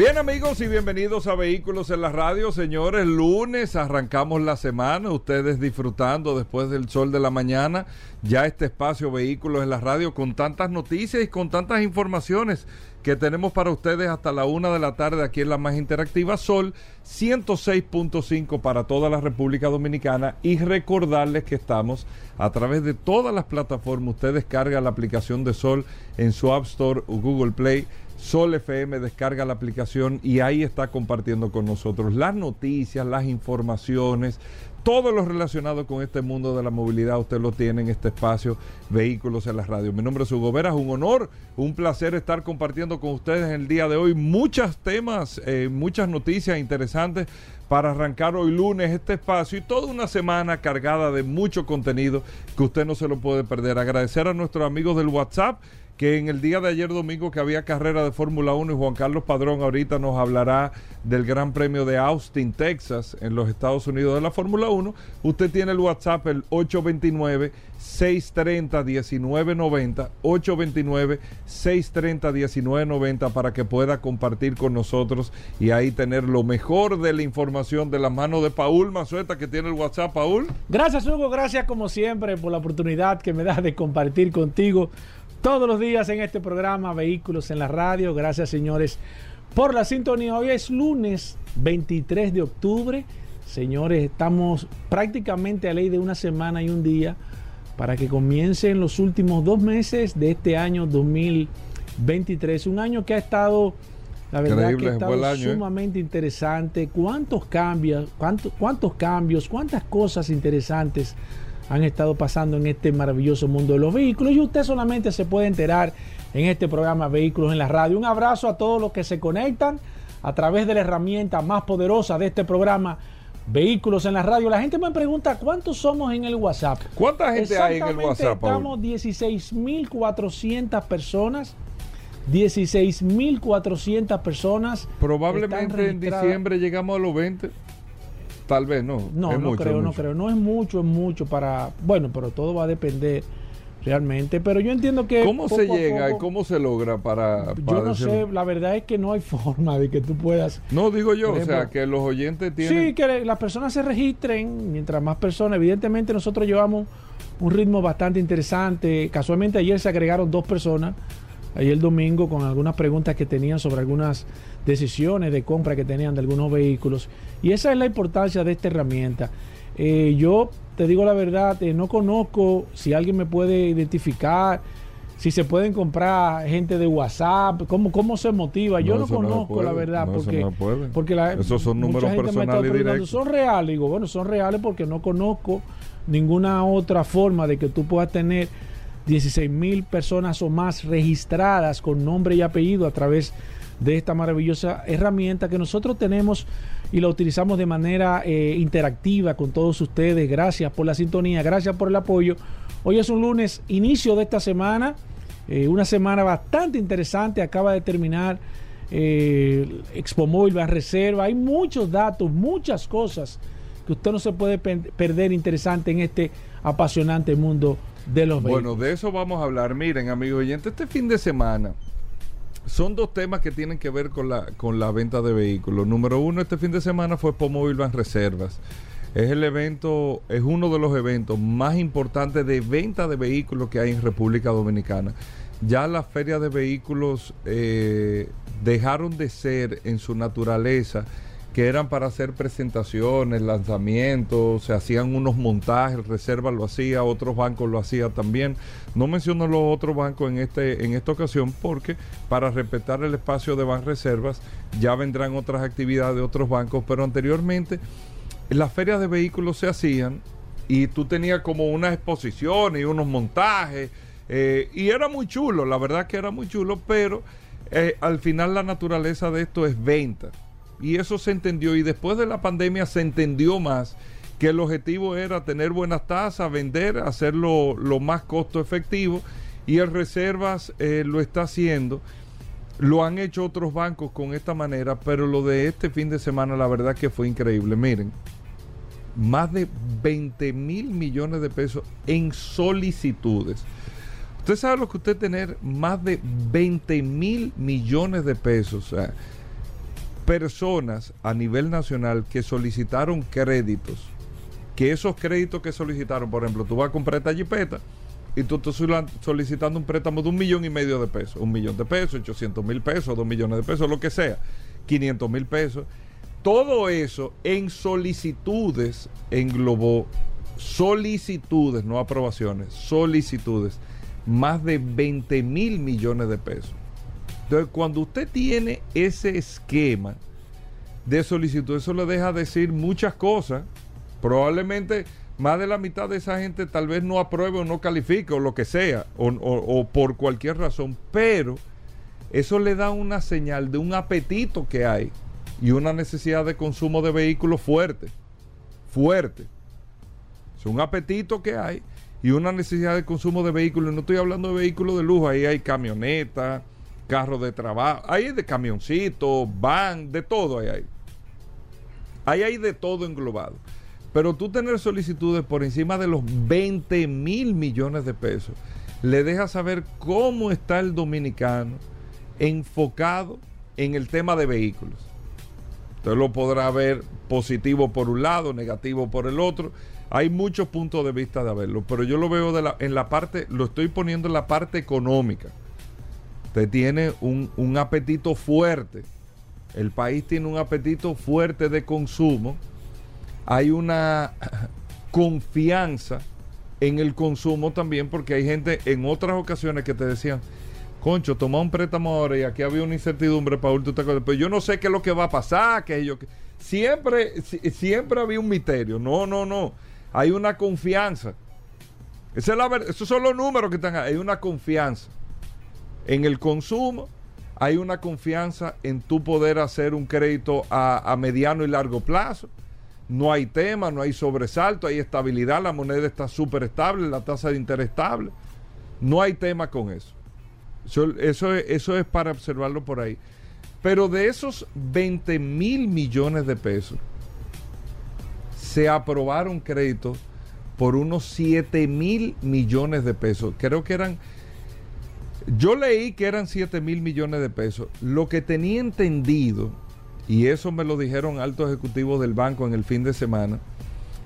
Bien amigos y bienvenidos a Vehículos en la Radio. Señores, lunes arrancamos la semana, ustedes disfrutando después del sol de la mañana ya este espacio Vehículos en la Radio con tantas noticias y con tantas informaciones que tenemos para ustedes hasta la una de la tarde aquí en la más interactiva Sol 106.5 para toda la República Dominicana y recordarles que estamos a través de todas las plataformas. Usted descarga la aplicación de Sol en su App Store o Google Play. Sol FM descarga la aplicación y ahí está compartiendo con nosotros las noticias, las informaciones, todo lo relacionado con este mundo de la movilidad usted lo tiene en este espacio Vehículos en la Radio. Mi nombre es Hugo Vera, es un honor, un placer estar compartiendo con ustedes en el día de hoy muchos temas, eh, muchas noticias interesantes para arrancar hoy lunes este espacio y toda una semana cargada de mucho contenido que usted no se lo puede perder. Agradecer a nuestros amigos del WhatsApp que en el día de ayer domingo que había carrera de Fórmula 1 y Juan Carlos Padrón ahorita nos hablará del Gran Premio de Austin, Texas, en los Estados Unidos de la Fórmula 1. Usted tiene el WhatsApp el 829-630-1990, 829-630-1990 para que pueda compartir con nosotros y ahí tener lo mejor de la información de la mano de Paul Mazueta que tiene el WhatsApp, Paul. Gracias Hugo, gracias como siempre por la oportunidad que me das de compartir contigo todos los días en este programa Vehículos en la Radio. Gracias, señores, por la sintonía. Hoy es lunes 23 de octubre. Señores, estamos prácticamente a ley de una semana y un día para que comiencen los últimos dos meses de este año 2023. Un año que ha estado, la verdad, que ha estado ¿eh? sumamente interesante. ¿Cuántos cambios, cuántos, cuántos cambios, cuántas cosas interesantes? Han estado pasando en este maravilloso mundo de los vehículos y usted solamente se puede enterar en este programa Vehículos en la Radio. Un abrazo a todos los que se conectan a través de la herramienta más poderosa de este programa. Vehículos en la radio. La gente me pregunta cuántos somos en el WhatsApp. ¿Cuánta gente hay en el WhatsApp? Estamos 16.400 personas. 16.400 personas. Probablemente en diciembre llegamos a los 20. Tal vez no. No, no creo, no creo. No es mucho, es mucho para. Bueno, pero todo va a depender realmente. Pero yo entiendo que. ¿Cómo se llega y cómo se logra para.? yo no sé, la verdad es que no hay forma de que tú puedas. No, digo yo, o sea, que los oyentes tienen. Sí, que las personas se registren, mientras más personas. Evidentemente, nosotros llevamos un ritmo bastante interesante. Casualmente, ayer se agregaron dos personas. Ayer el domingo, con algunas preguntas que tenían sobre algunas decisiones de compra que tenían de algunos vehículos. Y esa es la importancia de esta herramienta. Eh, yo te digo la verdad, eh, no conozco si alguien me puede identificar, si se pueden comprar gente de WhatsApp, cómo, cómo se motiva. Yo no, conozco la verdad, porque, porque esos son números personales directos. Son reales, digo, bueno, son reales porque no conozco ninguna otra forma de que tú puedas tener 16 mil personas o más registradas con nombre y apellido a través de esta maravillosa herramienta que nosotros tenemos y la utilizamos de manera eh, interactiva con todos ustedes. Gracias por la sintonía, gracias por el apoyo. Hoy es un lunes, inicio de esta semana, eh, una semana bastante interesante, acaba de terminar eh, Expo Móvil, la reserva, hay muchos datos, muchas cosas que usted no se puede perder interesante en este apasionante mundo de los vehículos. Bueno, de eso vamos a hablar. Miren, amigos oyentes, este fin de semana son dos temas que tienen que ver con la, con la venta de vehículos. Número uno, este fin de semana fue Pomóvil Van Reservas. Es el evento, es uno de los eventos más importantes de venta de vehículos que hay en República Dominicana. Ya las ferias de vehículos eh, dejaron de ser en su naturaleza que eran para hacer presentaciones, lanzamientos, se hacían unos montajes, Reserva lo hacía, otros bancos lo hacían también. No menciono los otros bancos en, este, en esta ocasión porque para respetar el espacio de Reservas ya vendrán otras actividades de otros bancos, pero anteriormente las ferias de vehículos se hacían y tú tenías como una exposición y unos montajes eh, y era muy chulo, la verdad que era muy chulo, pero eh, al final la naturaleza de esto es venta y eso se entendió y después de la pandemia se entendió más que el objetivo era tener buenas tasas, vender, hacerlo lo más costo efectivo y el Reservas eh, lo está haciendo. Lo han hecho otros bancos con esta manera, pero lo de este fin de semana la verdad que fue increíble. Miren, más de 20 mil millones de pesos en solicitudes. Usted sabe lo que usted tener más de 20 mil millones de pesos. O sea, personas a nivel nacional que solicitaron créditos. Que esos créditos que solicitaron, por ejemplo, tú vas a comprar esta jipeta y tú estás solicitando un préstamo de un millón y medio de pesos, un millón de pesos, 800 mil pesos, dos millones de pesos, lo que sea, 500 mil pesos. Todo eso en solicitudes englobó solicitudes, no aprobaciones, solicitudes, más de 20 mil millones de pesos. Entonces, cuando usted tiene ese esquema de solicitud, eso le deja decir muchas cosas. Probablemente más de la mitad de esa gente tal vez no apruebe o no califique o lo que sea, o, por cualquier razón, pero eso le da una señal de un apetito que hay y una necesidad de consumo de vehículos fuerte, fuerte. Es un apetito que hay y una necesidad de consumo de vehículos. No estoy hablando de vehículos de lujo, ahí hay camionetas, carros de trabajo, ahí hay de camioncitos, van, de todo ahí hay. Ahí hay de todo englobado. Pero tú tener solicitudes por encima de los 20 mil millones de pesos, le deja saber cómo está el dominicano enfocado en el tema de vehículos. Usted lo podrá ver positivo por un lado, negativo por el otro. Hay muchos puntos de vista de verlo, pero yo lo veo de en la parte, lo estoy poniendo en la parte económica. Usted tiene un, un apetito fuerte. El país tiene un apetito fuerte de consumo hay una confianza en el consumo también, porque hay gente en otras ocasiones que te decían, Concho, toma un préstamo ahora y aquí había una incertidumbre, Paul, tú te acuerdas, pero yo no sé qué es lo que va a pasar, que yo siempre siempre había un misterio. No, no, no. Hay una confianza. Es la esos son los números que están ahí. Hay una confianza en el consumo, hay una confianza en tu poder hacer un crédito a mediano y largo plazo no hay tema, no hay sobresalto, hay estabilidad, la moneda está súper estable, la tasa de interés estable. No hay tema con eso. Eso, eso, es para observarlo por ahí. Pero de esos 20 mil millones de pesos, se aprobaron créditos por unos 7 mil millones de pesos. Creo que eran, yo leí que eran 7 mil millones de pesos. Lo que tenía entendido y eso me lo dijeron altos ejecutivos del banco en el fin de semana,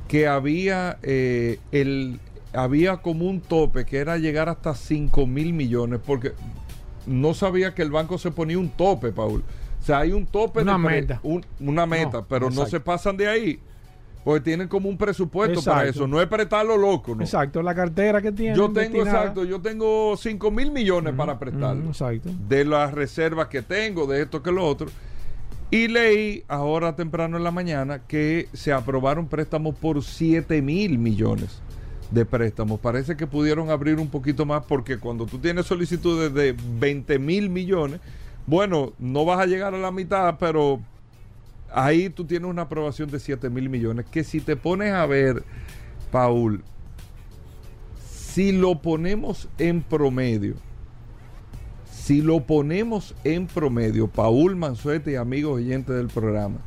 que había, eh, el, había como un tope que era llegar hasta 5 mil millones, porque no sabía que el banco se ponía un tope, Paul. O sea, hay un tope una meta. una meta, pero no se pasan de ahí. Porque tienen como un presupuesto para eso, no es prestarlo loco, ¿no? Exacto, la cartera que tienen. Yo tengo, exacto, yo tengo 5 mil millones para prestarlo. exacto. De las reservas que tengo, de esto que lo otro. Y leí ahora temprano en la mañana que se aprobaron préstamos por 7 mil millones de préstamos. Parece que pudieron abrir un poquito más porque cuando tú tienes solicitudes de 20 mil millones, bueno, no vas a llegar a la mitad, pero ahí tú tienes una aprobación de 7 mil millones. Que si te pones a ver, Paul, si lo ponemos en promedio, si lo ponemos en promedio, Paul Manzuete y amigos oyentes del programa,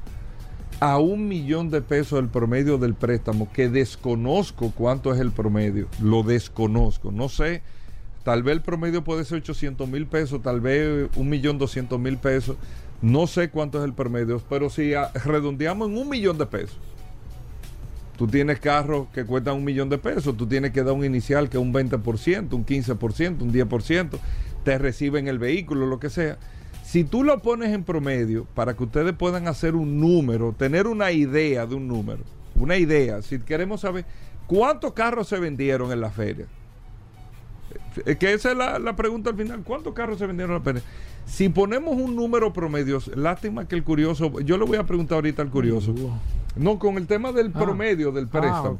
a un millón de pesos el promedio del préstamo, que desconozco cuánto es el promedio, lo desconozco, no sé, tal vez el promedio puede ser 800 mil pesos, tal vez un millón doscientos mil pesos, no sé cuánto es el promedio, pero si redondeamos en un millón de pesos, tú tienes carros que cuestan un millón de pesos, tú tienes que dar un inicial que es un 20%, un 15%, un 10%, te reciben el vehículo, lo que sea. Si tú lo pones en promedio para que ustedes puedan hacer un número, tener una idea de un número, una idea, si queremos saber cuántos carros se vendieron en la feria. Eh, que esa es la, pregunta al final, ¿cuántos carros se vendieron en la feria? Si ponemos un número promedio, lástima que el curioso, yo le voy a preguntar ahorita al curioso, no, con el tema del ah. promedio del ah, préstamo.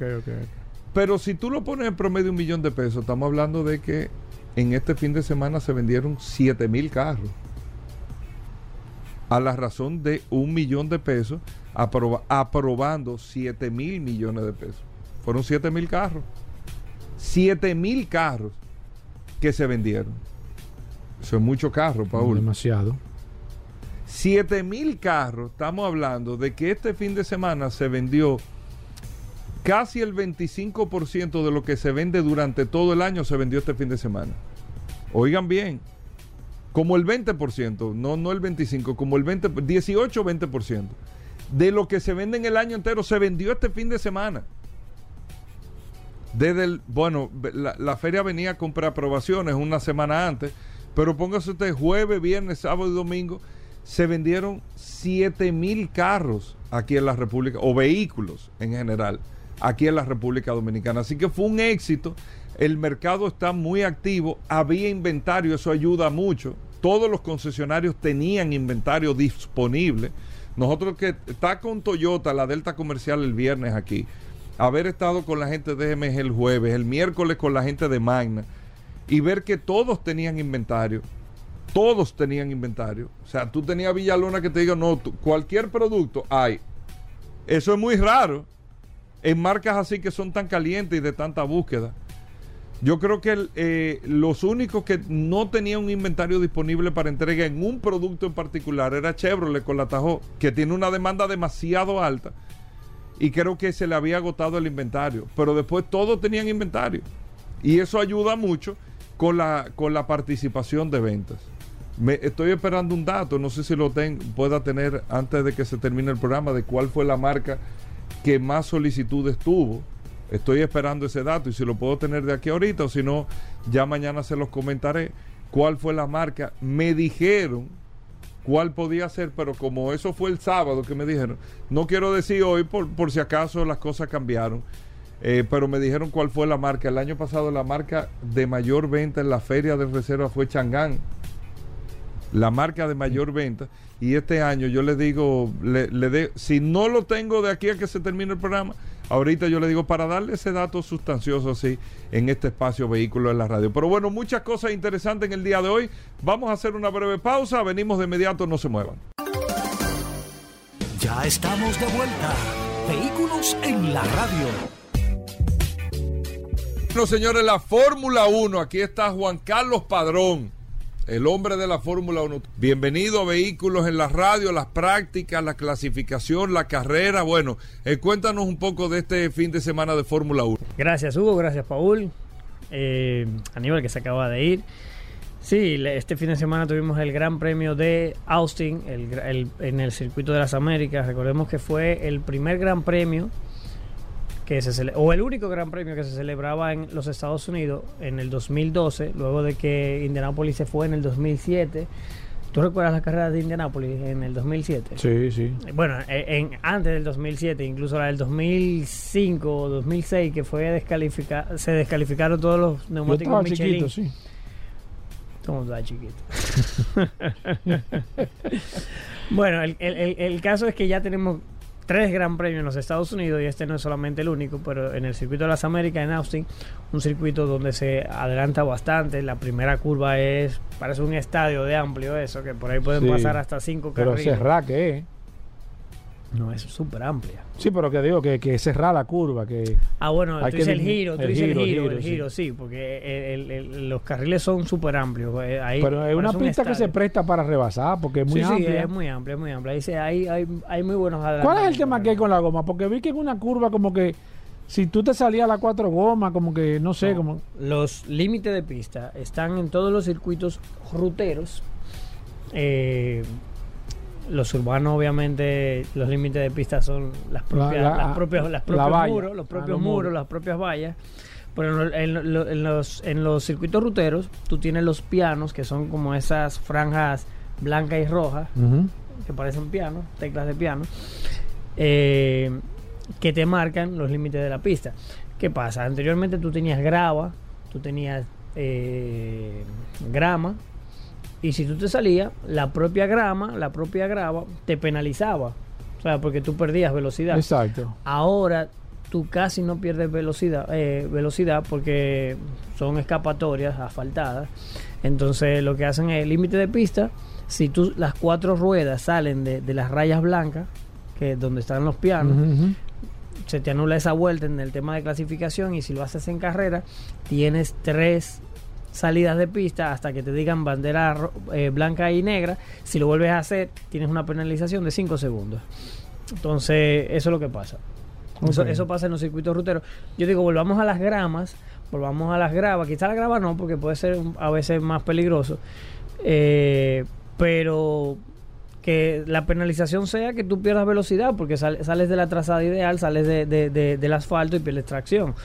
Pero si tú lo pones en promedio un millón de pesos, estamos hablando de que en este fin de semana se vendieron 7 mil carros. A la razón de un millón de pesos aproba- aprobando 7 mil millones de pesos. Fueron 7 mil carros. 7 mil carros que se vendieron. Eso es mucho carro, Paul. Demasiado. 7 mil carros, estamos hablando de que este fin de semana se vendió casi el 25% de lo que se vende durante todo el año se vendió este fin de semana. Oigan bien, como el 20%, no, no el 25%, como el 20%, 18 o 20% de lo que se vende en el año entero se vendió este fin de semana. Desde el, bueno, la, la feria venía con preaprobaciones una semana antes, pero póngase usted jueves, viernes, sábado y domingo, se vendieron 7 mil carros aquí en la República, o vehículos en general, aquí en la República Dominicana. Así que fue un éxito. El mercado está muy activo, había inventario, eso ayuda mucho. Todos los concesionarios tenían inventario disponible. Nosotros que está con Toyota, la Delta Comercial el viernes aquí, haber estado con la gente de GMG el jueves, el miércoles con la gente de Magna, y ver que todos tenían inventario. Todos tenían inventario. O sea, tú tenías Villalona que te diga, no, cualquier producto hay. Eso es muy raro en marcas así que son tan calientes y de tanta búsqueda. Yo creo que eh, los únicos que no tenían un inventario disponible para entrega en un producto en particular era Chevrolet con la Tahoe, que tiene una demanda demasiado alta y creo que se le había agotado el inventario. Pero después todos tenían inventario y eso ayuda mucho con la, con la participación de ventas. Me, estoy esperando un dato, no sé si lo ten- pueda tener antes de que se termine el programa, de cuál fue la marca que más solicitudes tuvo. Estoy esperando ese dato y si lo puedo tener de aquí ahorita o si no, ya mañana se los comentaré. ¿Cuál fue la marca? Me dijeron cuál podía ser, pero como eso fue el sábado que me dijeron, no quiero decir hoy por, por si acaso las cosas cambiaron, eh, pero me dijeron cuál fue la marca. El año pasado la marca de mayor venta en la feria de reserva fue Changán la marca de mayor venta. Y este año yo le digo, le, de- si no lo tengo de aquí a que se termine el programa, ahorita yo le digo para darle ese dato sustancioso así en este espacio vehículo en la radio. Pero bueno, muchas cosas interesantes en el día de hoy. Vamos a hacer una breve pausa, venimos de inmediato, no se muevan. Ya estamos de vuelta. Vehículos en la radio. Bueno, señores, la Fórmula 1, aquí está Juan Carlos Padrón, el hombre de la Fórmula 1. Bienvenido a Vehículos en la Radio, las prácticas, la clasificación, la carrera. Bueno, eh, cuéntanos un poco de este fin de semana de Fórmula 1. Gracias Hugo, gracias Paul, eh, Aníbal que se acaba de ir. Sí, este fin de semana tuvimos el Gran Premio de Austin en el Circuito de las Américas. Recordemos que fue el primer Gran Premio que se cele- o el único Gran Premio que se celebraba en los Estados Unidos en el 2012, luego de que Indianapolis se fue en el 2007. ¿Tú recuerdas la carrera de Indianapolis en el 2007? Sí, sí. Bueno, eh, en, antes del 2007, incluso la del 2005 o 2006, que fue descalificar, se descalificaron todos los Yo neumáticos estaba Michelin. chiquito, sí. ¿Cómo chiquito? bueno, el, el- el- el caso es que ya tenemos tres gran premios en los Estados Unidos y este no es solamente el único, pero en el circuito de las Américas en Austin, un circuito donde se adelanta bastante. La primera curva es, parece un estadio de amplio eso, que por ahí pueden Sí. pasar hasta cinco Pero carriles. ¿qué es? No, es súper amplia. Sí, pero que digo que, que cerrar la curva, que Ah, bueno, tú dices el giro, tú el dices el giro, giro, el giro, giro, sí, porque el- el- el- los carriles son súper amplios. eh, ahí pero es una un pista que se presta para rebasar, porque es muy sí, sí, amplia. es muy amplia, es muy amplia. Dice, hay, hay, hay muy buenos ¿Cuál es el tema que hay con la goma? Porque vi que en una curva como que si tú te salías a las cuatro gomas, como que no sé, No. como Los límites de pista están en todos los circuitos ruteros. Eh, los urbanos, obviamente, los límites de pista son las propias, la- las propias, las la propios valla. muros, los Ah, propios los muros, muros. las propias vallas. Pero en, lo- en lo- en los, en los circuitos ruteros, tú tienes los pianos, que son como esas franjas blancas y rojas, que parecen pianos, teclas de piano, eh, que te marcan los límites de la pista. ¿Qué pasa? Anteriormente tú tenías grava, tú tenías eh, grama, y si tú te salías, la propia grama, la propia grava, te penalizaba. O sea, porque tú perdías velocidad. Exacto. Ahora tú casi no pierdes velocidad, eh, velocidad porque son escapatorias asfaltadas. Entonces lo que hacen es el límite de pista. Si tú las cuatro ruedas salen de, de las rayas blancas, que donde están los pianos, se te anula esa vuelta en el tema de clasificación y si lo haces en carrera, tienes tres salidas de pista hasta que te digan bandera eh, blanca y negra. Si lo vuelves a hacer, tienes una penalización de 5 segundos. Entonces, eso es lo que pasa. Eso, pasa en los circuitos ruteros. Yo digo, volvamos a las gramas, volvamos a las gravas. Quizá la grava no, porque puede ser a veces más peligroso. Eh, pero que la penalización sea que tú pierdas velocidad, porque sal- sales de la trazada ideal, sales de- de- de- del asfalto y pierdes tracción.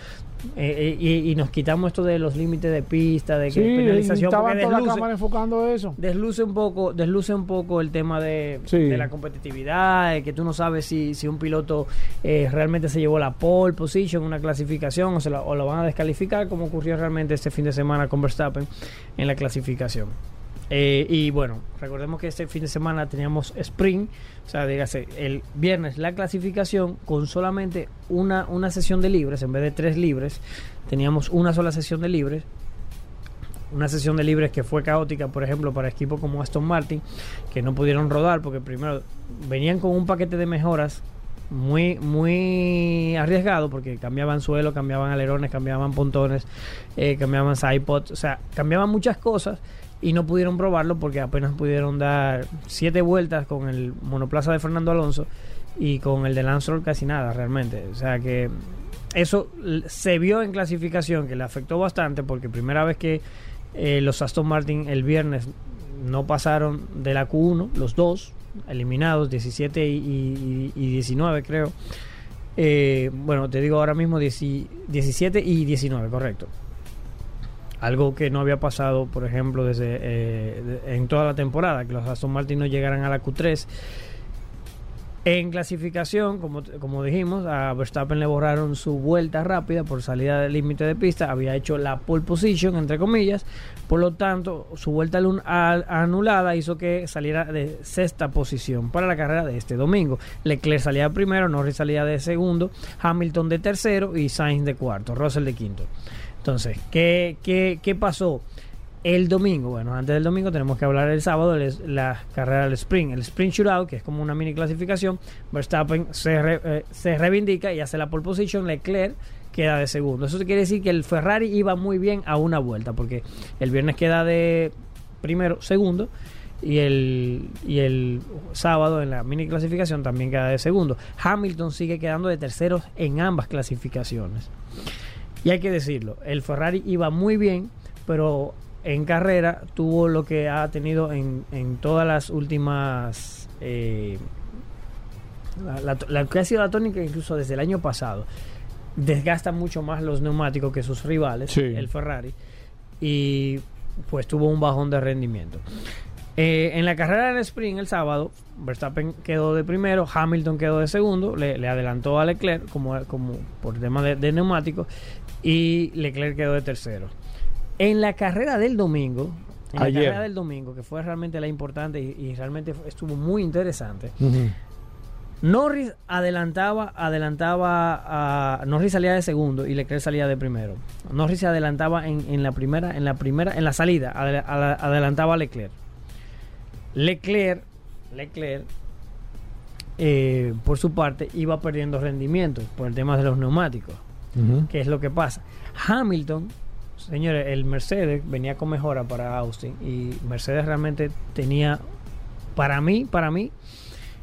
Eh, eh, y, y nos quitamos esto de los límites de pista, de que Sí, penalización, estaban porque toda la desluce- cámara enfocando eso. desluce un poco desluce un poco el tema de, Sí. de la competitividad de que tú no sabes si, si un piloto eh, realmente se llevó la pole position una clasificación o, se la- o lo van a descalificar como ocurrió realmente este fin de semana con Verstappen en la clasificación Eh, y bueno recordemos que este fin de semana teníamos sprint o sea dígase el viernes la clasificación con solamente una, una sesión de libres en vez de tres libres teníamos una sola sesión de libres. Una sesión de libres que fue caótica, por ejemplo, para equipos como Aston Martin, que no pudieron rodar porque primero venían con un paquete de mejoras muy muy arriesgado porque cambiaban suelo, cambiaban alerones, cambiaban pontones, eh, cambiaban sidepods, o sea, cambiaban muchas cosas y no pudieron probarlo porque apenas pudieron dar siete vueltas con el monoplaza de Fernando Alonso y con el de Lance Stroll casi nada realmente, o sea que eso se vio en clasificación que le afectó bastante porque primera vez que eh, los Aston Martin el viernes no pasaron de la Q1, los dos, eliminados, 17 y, y- y 19 creo. Eh, bueno, te digo ahora mismo 10 17 y 19, correcto. Algo que no había pasado, por ejemplo, desde eh, en toda la temporada, que los Aston Martin no llegaran a la Q3. En clasificación, como, como dijimos, a Verstappen le borraron su vuelta rápida por salida del límite de pista. Había hecho la pole position, entre comillas. Por lo tanto, su vuelta anulada hizo que saliera de sexta posición para la carrera de este domingo. Leclerc salía primero, Norris salía de segundo, Hamilton de tercero y Sainz de cuarto, Russell de quinto. Entonces, ¿qué, qué, qué pasó? El domingo, bueno, antes del domingo tenemos que hablar el sábado de la carrera del sprint. El sprint shootout, que es como una mini clasificación, Verstappen se, re- eh, se reivindica y hace la pole position, Leclerc queda de segundo. Eso quiere decir que el Ferrari iba muy bien a una vuelta, porque el viernes queda de primero, segundo, y el, y el sábado en la mini clasificación también queda de segundo. Hamilton sigue quedando de tercero en ambas clasificaciones. Y hay que decirlo, el Ferrari iba muy bien, pero en carrera tuvo lo que ha tenido en, en todas las últimas... eh, la, la- la que ha sido la tónica incluso desde el año pasado. Desgasta mucho más los neumáticos que sus rivales, Sí. el Ferrari, y pues tuvo un bajón de rendimiento. Eh, en la carrera del sprint el sábado, Verstappen quedó de primero, Hamilton quedó de segundo, le, le adelantó a Leclerc como, como por tema de, de neumáticos y Leclerc quedó de tercero. En la carrera del domingo, en Ayer. la carrera del domingo, que fue realmente la importante y, y realmente estuvo muy interesante. Norris adelantaba, adelantaba a Norris salía de segundo y Leclerc salía de primero. Norris se adelantaba en, en la primera, en la primera, en la salida, adela- adela- adelantaba a Leclerc. Leclerc, Leclerc, eh, por su parte, iba perdiendo rendimiento por el tema de los neumáticos. ¿Qué es lo que pasa? Hamilton, señores, el Mercedes venía con mejora para Austin y Mercedes realmente tenía, para mí, para mí,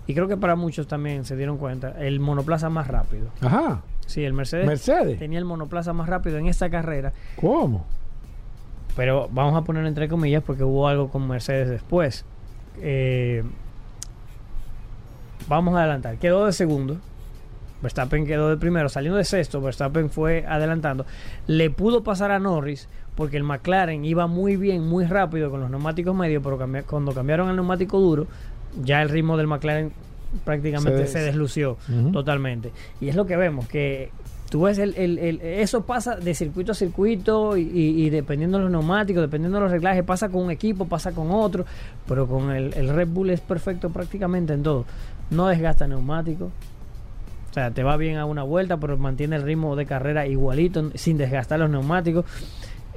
y creo que para muchos también se dieron cuenta, el monoplaza más rápido. Ajá. Sí, el Mercedes, Mercedes. tenía el monoplaza más rápido en esta carrera, ¿Cómo? pero vamos a poner entre comillas porque hubo algo con Mercedes después. Eh, vamos a adelantar. Quedó de segundo. Verstappen quedó de primero. Saliendo de sexto, Verstappen fue adelantando. Le pudo pasar a Norris porque el McLaren iba muy bien, muy rápido con los neumáticos medios, pero cambi- cuando cambiaron al neumático duro, ya el ritmo del McLaren prácticamente Se se, des- deslució totalmente. Y es lo que vemos, que tú ves el, el- el- eso pasa de circuito a circuito y, y- y dependiendo de los neumáticos, dependiendo de los reglajes, pasa con un equipo, pasa con otro, pero con el, el Red Bull es perfecto prácticamente en todo. No desgasta neumáticos. O sea, te va bien a una vuelta, pero mantiene el ritmo de carrera igualito, sin desgastar los neumáticos.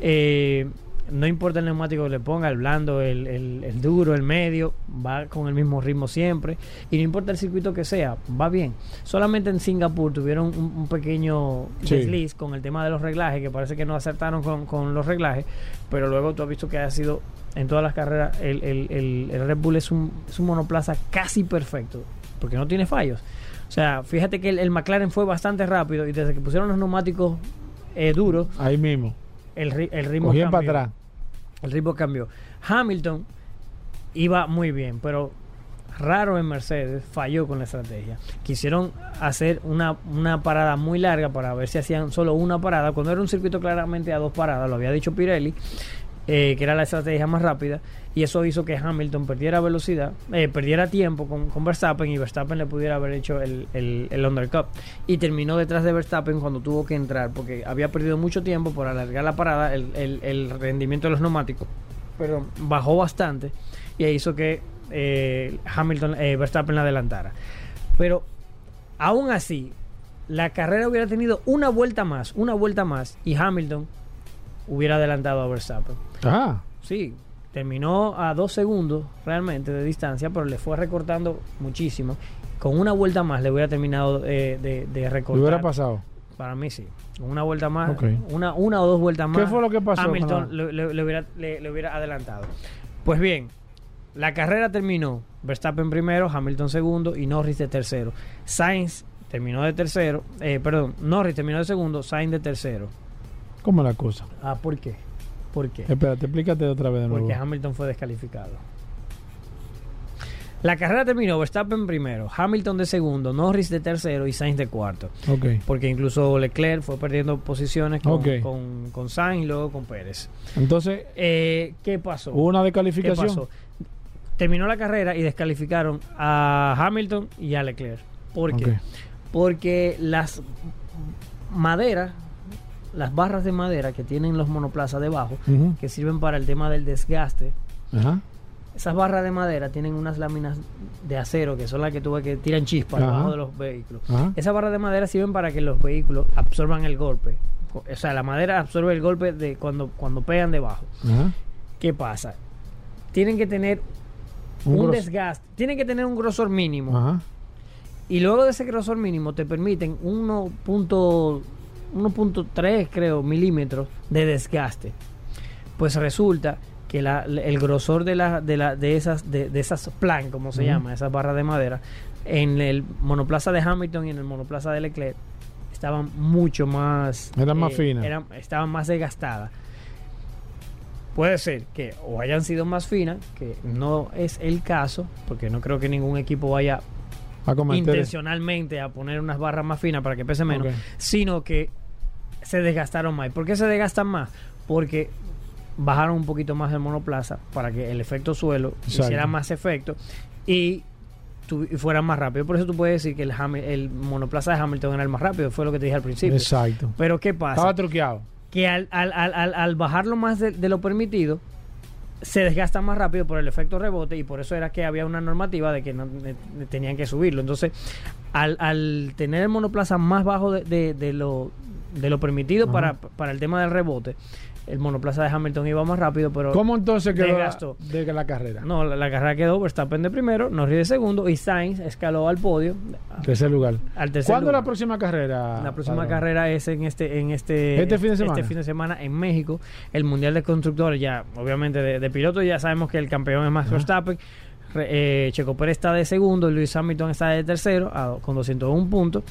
Eh, no importa el neumático que le ponga, el blando, el, el- el duro, el medio, va con el mismo ritmo siempre. Y no importa el circuito que sea, va bien. Solamente en Singapur tuvieron un, un pequeño Sí. desliz con el tema de los reglajes, que parece que no acertaron con, con los reglajes, pero luego tú has visto que ha sido en todas las carreras, el, el- el- el Red Bull es un, es un monoplaza casi perfecto, porque no tiene fallos. O sea, fíjate que el, el McLaren fue bastante rápido y desde que pusieron los neumáticos eh, duros, Ahí mismo. el, el ritmo Cogían para cambió. atrás. El ritmo cambió. Hamilton iba muy bien, pero raro en Mercedes falló con la estrategia. Quisieron hacer una, una parada muy larga para ver si hacían solo una parada, cuando era un circuito claramente a dos paradas, lo había dicho Pirelli, eh, que era la estrategia más rápida, y eso hizo que Hamilton perdiera velocidad, eh, perdiera tiempo con, con Verstappen y Verstappen le pudiera haber hecho el, el, el undercut. Y terminó detrás de Verstappen cuando tuvo que entrar, porque había perdido mucho tiempo por alargar la parada, el, el- rendimiento de los neumáticos, pero bajó bastante y hizo que eh, Hamilton, Verstappen la adelantara. Pero aún así, la carrera hubiera tenido una vuelta más, una vuelta más, y Hamilton hubiera adelantado a Verstappen. Ah, Sí, terminó a dos segundos realmente de distancia, pero le fue recortando muchísimo. Con una vuelta más le hubiera terminado eh, de, de ¿qué recortar. hubiera pasado? Para mí sí. Con una vuelta más, una, una o dos vueltas más. ¿Qué fue lo que pasó Hamilton le, le- le hubiera, le- le hubiera adelantado. Pues bien, la carrera terminó. Verstappen primero, Hamilton segundo y Norris de tercero. Sainz terminó de tercero. eh, perdón, Norris terminó de segundo, Sainz de tercero. ¿Cómo la cosa? Ah, ¿por qué? ¿Por qué? Espérate, explícate otra vez de nuevo. Porque Hamilton fue descalificado. La carrera terminó Verstappen primero, Hamilton de segundo, Norris de tercero y Sainz de cuarto. Ok. Porque incluso Leclerc fue perdiendo posiciones con, con, con Sainz y luego con Pérez. Entonces, Eh, ¿Qué pasó? hubo una ¿Qué descalificación. pasó? Terminó la carrera y descalificaron a Hamilton y a Leclerc. ¿Por qué? Porque las maderas, las barras de madera que tienen los monoplazas debajo, que sirven para el tema del desgaste. Esas barras de madera tienen unas láminas de acero que son las que tuve que tiran chispas debajo de los vehículos. Esas barras de madera sirven para que los vehículos absorban el golpe. O sea, la madera absorbe el golpe de cuando, cuando pegan debajo. ¿Qué pasa? Tienen que tener Un un, desgaste, tienen que tener un grosor mínimo. Y luego de ese grosor mínimo te permiten 1.3 1.3 creo milímetros de desgaste. Pues resulta que la- el grosor de, la, de, la, de esas de, de esas plan, como se llama, esas barras de madera, en el monoplaza de Hamilton y en el monoplaza de Leclerc estaban mucho más... Eran más finas. eran- estaban más desgastadas. Puede ser que o hayan sido más finas, que no es el caso, porque no creo que ningún equipo vaya A intencionalmente a poner unas barras más finas para que pese menos, sino que se desgastaron más. ¿Y ¿Por qué se desgastan más? Porque bajaron un poquito más el monoplaza para que el efecto suelo Exacto. hiciera más efecto y, tu- y fuera más rápido. Por eso tú puedes decir que el, monoplaza de Hamilton era el más rápido, fue lo que te dije al principio. Exacto. Pero ¿qué pasa? Estaba truqueado. que al, al, al, al- al bajarlo más de, de lo permitido, se desgasta más rápido por el efecto rebote y por eso era que había una normativa de que no tenían que subirlo. Entonces, al, al tener el monoplaza más bajo de, de- de lo, de lo permitido Ajá. para, para el tema del rebote, el monoplaza de Hamilton iba más rápido, pero ¿Cómo entonces quedó la, de la carrera? no, la, la carrera quedó Verstappen de primero, Norris de segundo y Sainz escaló al podio, Tercer lugar. al tercer ¿Cuándo la próxima carrera? La próxima carrera es en este en este ¿Este fin de semana? este fin de semana en México, el Mundial de Constructores ya obviamente de, de pilotos ya sabemos que el campeón es Max Ajá. Verstappen. Eh, Checo Pérez está de segundo, Luis Hamilton está de tercero a- con 201 puntos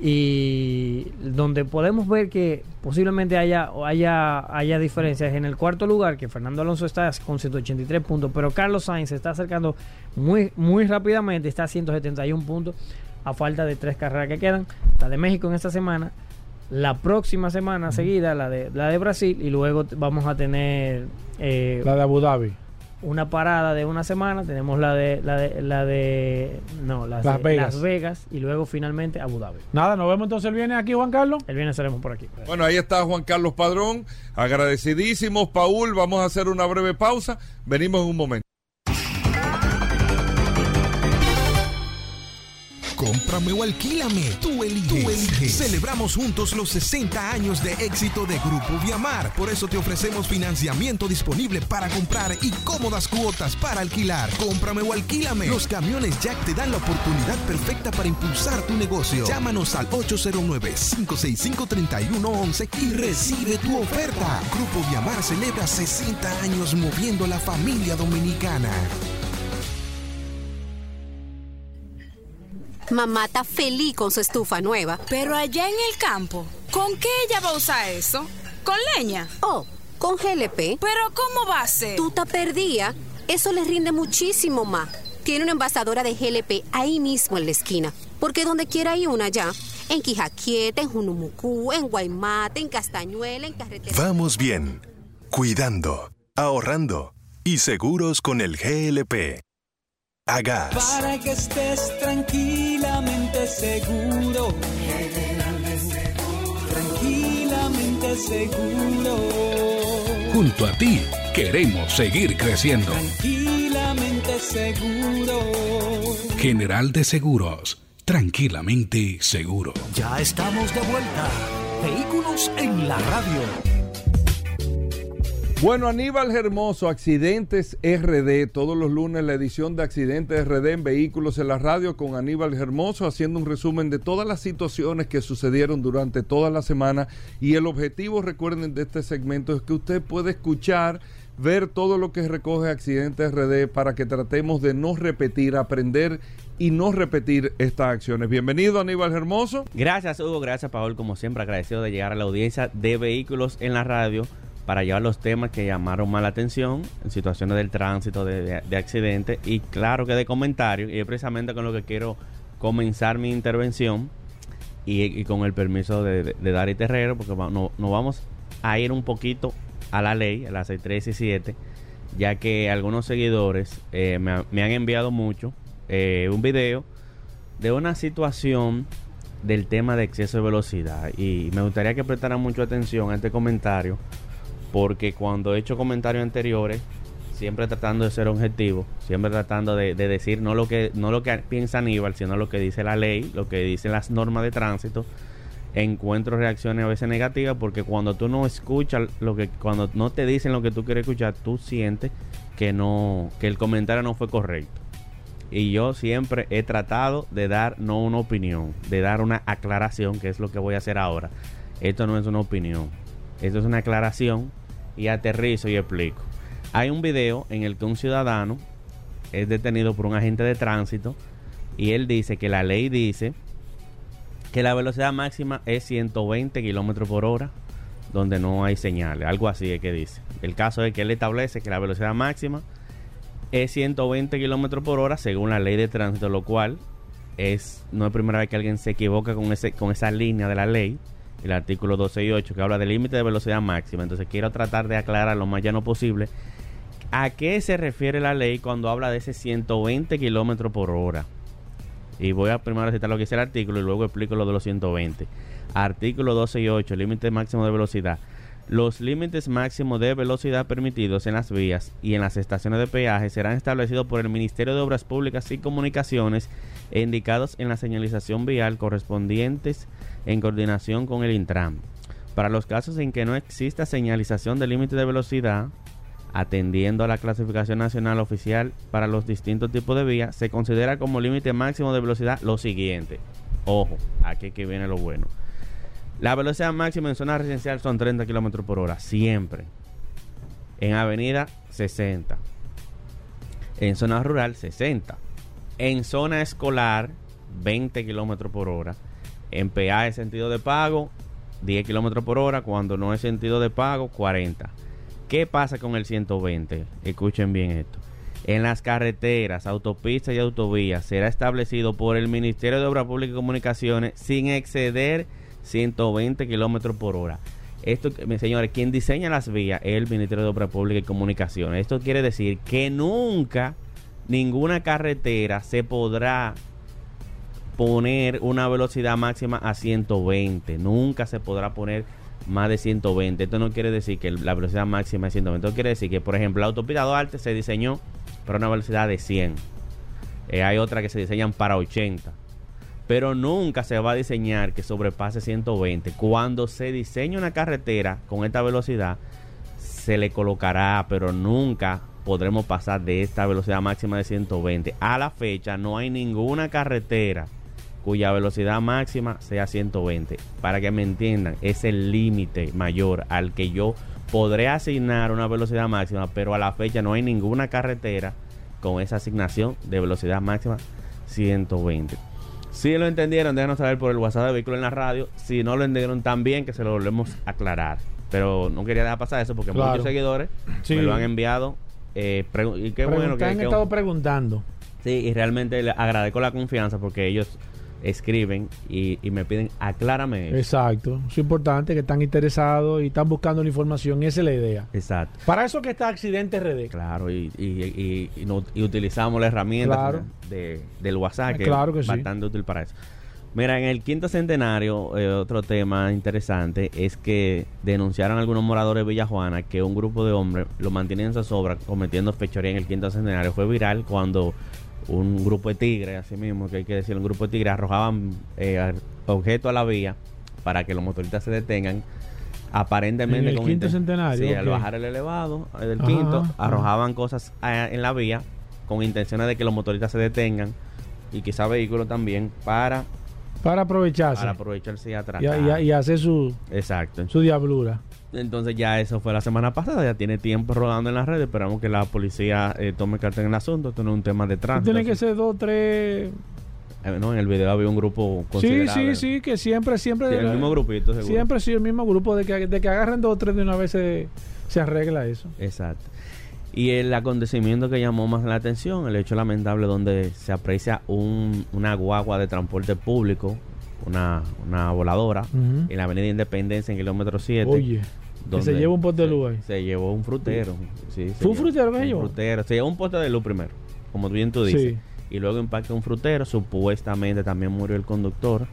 y donde podemos ver que posiblemente haya haya haya diferencias en el cuarto lugar que Fernando Alonso está con 183 puntos, pero Carlos Sainz se está acercando muy muy rápidamente, está a 171 puntos a falta de tres carreras que quedan, la de México en esta semana, la próxima semana seguida la de la de Brasil y luego vamos a tener eh, La de Abu Dhabi. Una parada de una semana, tenemos la de la de la de no, las Las de Vegas. Las Vegas y luego finalmente Abu Dhabi. Nada, nos vemos entonces el viernes aquí, Juan Carlos. El viernes estaremos por aquí. Bueno, ahí está Juan Carlos Padrón. Agradecidísimos, Paul. Vamos a hacer una breve pausa. Venimos en un momento. Cómprame o alquílame. Tú eliges. Celebramos juntos los 60 años de éxito de Grupo Viamar. Por eso te ofrecemos financiamiento disponible para comprar y cómodas cuotas para alquilar. Cómprame o alquílame. Los camiones Jack te dan la oportunidad perfecta para impulsar tu negocio. Llámanos al 809-565-3111 y recibe tu oferta. Grupo Viamar celebra 60 años moviendo la familia dominicana. Mamá está feliz con su estufa nueva. Pero allá en el campo, ¿con qué ella va a usar eso? ¿Con leña? Oh, con GLP. ¿Pero cómo va a ser? Tú te perdía. Eso le rinde muchísimo más. Tiene una envasadora de GLP ahí mismo en la esquina. Porque donde quiera hay una ya. En Quijaquieta, en Junumucú, en Guaymate, en Castañuela, en Carretera. Vamos bien. Cuidando, ahorrando y seguros con el GLP. Hagas. Para que estés tranquilamente seguro. Tranquilamente seguro. Junto a ti queremos seguir creciendo. Tranquilamente seguro. General de Seguros. Tranquilamente seguro. Ya estamos de vuelta. Vehículos en la radio. Bueno, Aníbal Hermoso, Accidentes RD, todos los lunes la edición de Accidentes RD en Vehículos en la Radio con Aníbal Hermoso, haciendo un resumen de todas las situaciones que sucedieron durante toda la semana. Y el objetivo, recuerden, de este segmento es que usted puede escuchar, ver todo lo que recoge Accidentes RD para que tratemos de no repetir, aprender y no repetir estas acciones. Bienvenido, Aníbal Hermoso. Gracias, Hugo. Gracias, Paul. Como siempre, agradecido de llegar a la audiencia de Vehículos en la Radio para llevar los temas que llamaron más la atención en situaciones del tránsito, de, de, de accidentes y claro que de comentarios. Y es precisamente con lo que quiero comenzar mi intervención y, con el permiso de, de, Dari Terrero, porque nos no vamos a ir un poquito a la ley, a las 3 y 7, ya que algunos seguidores eh, me, han enviado mucho eh, un video de una situación del tema de exceso de velocidad y me gustaría que prestaran mucho atención a este comentario porque cuando he hecho comentarios anteriores, siempre tratando de ser objetivo, siempre tratando de, de, decir no lo que no lo que piensa Aníbal, sino lo que dice la ley, lo que dicen las normas de tránsito, encuentro reacciones a veces negativas porque cuando tú no escuchas lo que cuando no te dicen lo que tú quieres escuchar, tú sientes que no que el comentario no fue correcto. Y yo siempre he tratado de dar no una opinión, de dar una aclaración, que es lo que voy a hacer ahora. Esto no es una opinión, esto es una aclaración y aterrizo y explico. Hay un video en el que un ciudadano es detenido por un agente de tránsito y él dice que la ley dice que la velocidad máxima es 120 kilómetros por hora donde no hay señales, algo así es que dice. El caso es que él establece que la velocidad máxima es 120 kilómetros por hora según la ley de tránsito, lo cual es no es primera vez que alguien se equivoca con ese con esa línea de la ley el artículo 12 y 8 que habla del límite de velocidad máxima. Entonces quiero tratar de aclarar lo más llano posible a qué se refiere la ley cuando habla de ese 120 kilómetros por hora. Y voy a primero citar lo que dice el artículo y luego explico lo de los 120. Artículo 12 y 8, límite máximo de velocidad. Los límites máximos de velocidad permitidos en las vías y en las estaciones de peaje serán establecidos por el Ministerio de Obras Públicas y Comunicaciones e indicados en la señalización vial correspondientes en coordinación con el Intram. Para los casos en que no exista señalización de límite de velocidad, atendiendo a la clasificación nacional oficial para los distintos tipos de vías, se considera como límite máximo de velocidad lo siguiente. Ojo, aquí que viene lo bueno. La velocidad máxima en zona residencial son 30 km por hora, siempre. En avenida, 60. En zona rural, 60. En zona escolar, 20 km por hora. En PA es sentido de pago, 10 km por hora. Cuando no es sentido de pago, 40. ¿Qué pasa con el 120? Escuchen bien esto. En las carreteras, autopistas y autovías será establecido por el Ministerio de Obras Públicas y Comunicaciones sin exceder 120 kilómetros por hora. Esto, señores, quien diseña las vías es el Ministerio de Obras Públicas y Comunicaciones. Esto quiere decir que nunca ninguna carretera se podrá poner una velocidad máxima a 120. Nunca se podrá poner más de 120. Esto no quiere decir que la velocidad máxima es 120. Esto quiere decir que, por ejemplo, la autopista Duarte se diseñó para una velocidad de 100. Eh, hay otras que se diseñan para 80. pero nunca se va a diseñar que sobrepase 120. Cuando se diseña una carretera con esta velocidad, se le colocará, pero nunca podremos pasar de esta velocidad máxima de 120. A la fecha no hay ninguna carretera cuya velocidad máxima sea 120. Para que me entiendan, es el límite mayor al que yo podré asignar una velocidad máxima, pero a la fecha no hay ninguna carretera con esa asignación de velocidad máxima 120. Si lo entendieron, déjanos saber por el WhatsApp de Vehículo en la Radio. Si no lo entendieron también, que se lo volvemos a aclarar. Pero no quería dejar pasar eso porque Claro. muchos seguidores Sí. me lo han enviado. eh, y qué bueno que, han que- estado preguntando. Sí, y realmente le agradezco la confianza porque ellos escriben y, y me piden aclárame eso. Exacto. Es importante que están interesados y están buscando la información. Esa es la idea. Exacto. Para eso que está Accidente RD. Claro, y, y, y- y no- y utilizamos la herramienta Claro. de, del WhatsApp, que Claro que es sí. bastante útil para eso. Mira, en el quinto centenario, eh, otro tema interesante es que denunciaron algunos moradores de Villa Juana que un grupo de hombres lo mantienen en zozobra cometiendo fechoría en el quinto centenario. Fue viral cuando un grupo de tigres, así mismo que hay que decir, un grupo de tigres arrojaban eh, objetos a la vía para que los motoristas se detengan. Aparentemente En el con quinto centenario, Sí, al bajar el elevado eh, del quinto, arrojaban cosas eh, en la vía con intenciones de que los motoristas se detengan y quizá vehículos también para, Para aprovecharse. para aprovecharse y y, atracar. y- y hacer su, Exacto. su diablura. Entonces ya eso fue la semana pasada, ya tiene tiempo rodando en las redes, esperamos que la policía eh, tome carta en el asunto, esto no es un tema de tránsito. Tiene que ser dos, tres. Eh, no, en el video había un grupo Sí, considerable. sí, sí, que siempre, siempre. Sí, el mismo grupito, seguro. Siempre sí, el mismo grupo. De que, de que agarren dos o tres de una vez se, se arregla eso. Exacto. Y el acontecimiento que llamó más la atención, el hecho lamentable donde se aprecia un, una guagua de transporte público, una, una voladora, en la avenida Independencia, en kilómetro 7. Oye, que se lleva un poste de luz ahí. Se llevó un frutero. Sí, ¿Fue un llevó- frutero que se un llevó? frutero. Se llevó un poste de luz primero, como bien tú dices. Sí. Y luego impacta un frutero. Supuestamente también murió el conductor.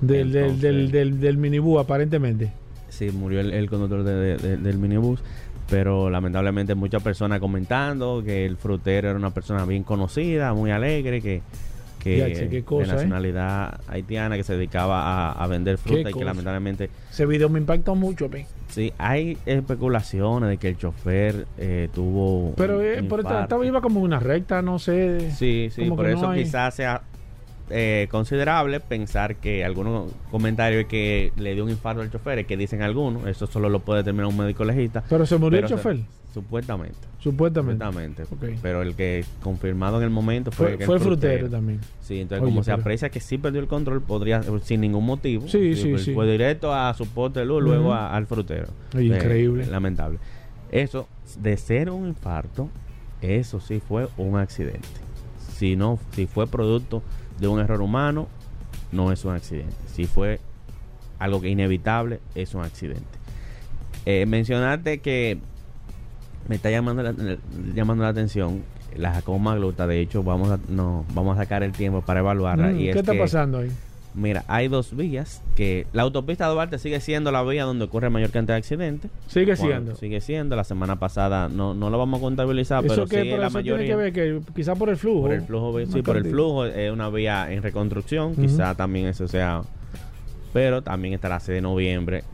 Del, del, del, del, del minibús, aparentemente. Sí, murió el, el conductor de- de- de- del minibús. Pero lamentablemente muchas personas comentando que el frutero era una persona bien conocida, muy alegre, que, que Ya, cosa, de ¿eh? nacionalidad haitiana, que se dedicaba a, a vender fruta y que lamentablemente Ese video me impactó mucho a mí. sí, hay especulaciones de que el chofer eh, tuvo Pero, eh, pero estaba iba como una recta, no sé. Sí, sí, por eso no hay- quizás sea eh, considerable pensar que algunos comentarios que le dio un infarto al chofer, es que dicen algunos, eso solo lo puede determinar un médico legista. Pero se murió el se- chofer. Supuestamente. Supuestamente. Supuestamente. Pero el que confirmado en el momento fue, Fue, que fue el frutero también. Sí, entonces Oye, como se aprecia que sí perdió el control, podría sin ningún motivo. Sí, sí, pues, sí. Fue directo a su poste luego Ujú. a- al frutero. Oye, Eh, increíble. Lamentable. Eso, de ser un infarto, eso sí fue un accidente. Si no, si fue producto de un error humano, no es un accidente. Si fue algo que inevitable, es un accidente. Eh, mencionarte que me está llamando la, llamando la atención la Jacob Magluta. De hecho, vamos a, no, vamos a sacar el tiempo para evaluarla. Mm, y es ¿Qué está que- pasando ahí? Mira, hay dos vías que la autopista Duarte sigue siendo la vía donde ocurre mayor cantidad de accidentes. Sigue Bueno, siendo. Sigue siendo. La semana pasada no, no lo vamos a contabilizar, eso pero que sí pero la eso mayoría. tiene que ver que quizá por el flujo. por el flujo, sí, por el flujo es una vía en reconstrucción, quizá también eso sea. Pero también está la 6 de noviembre.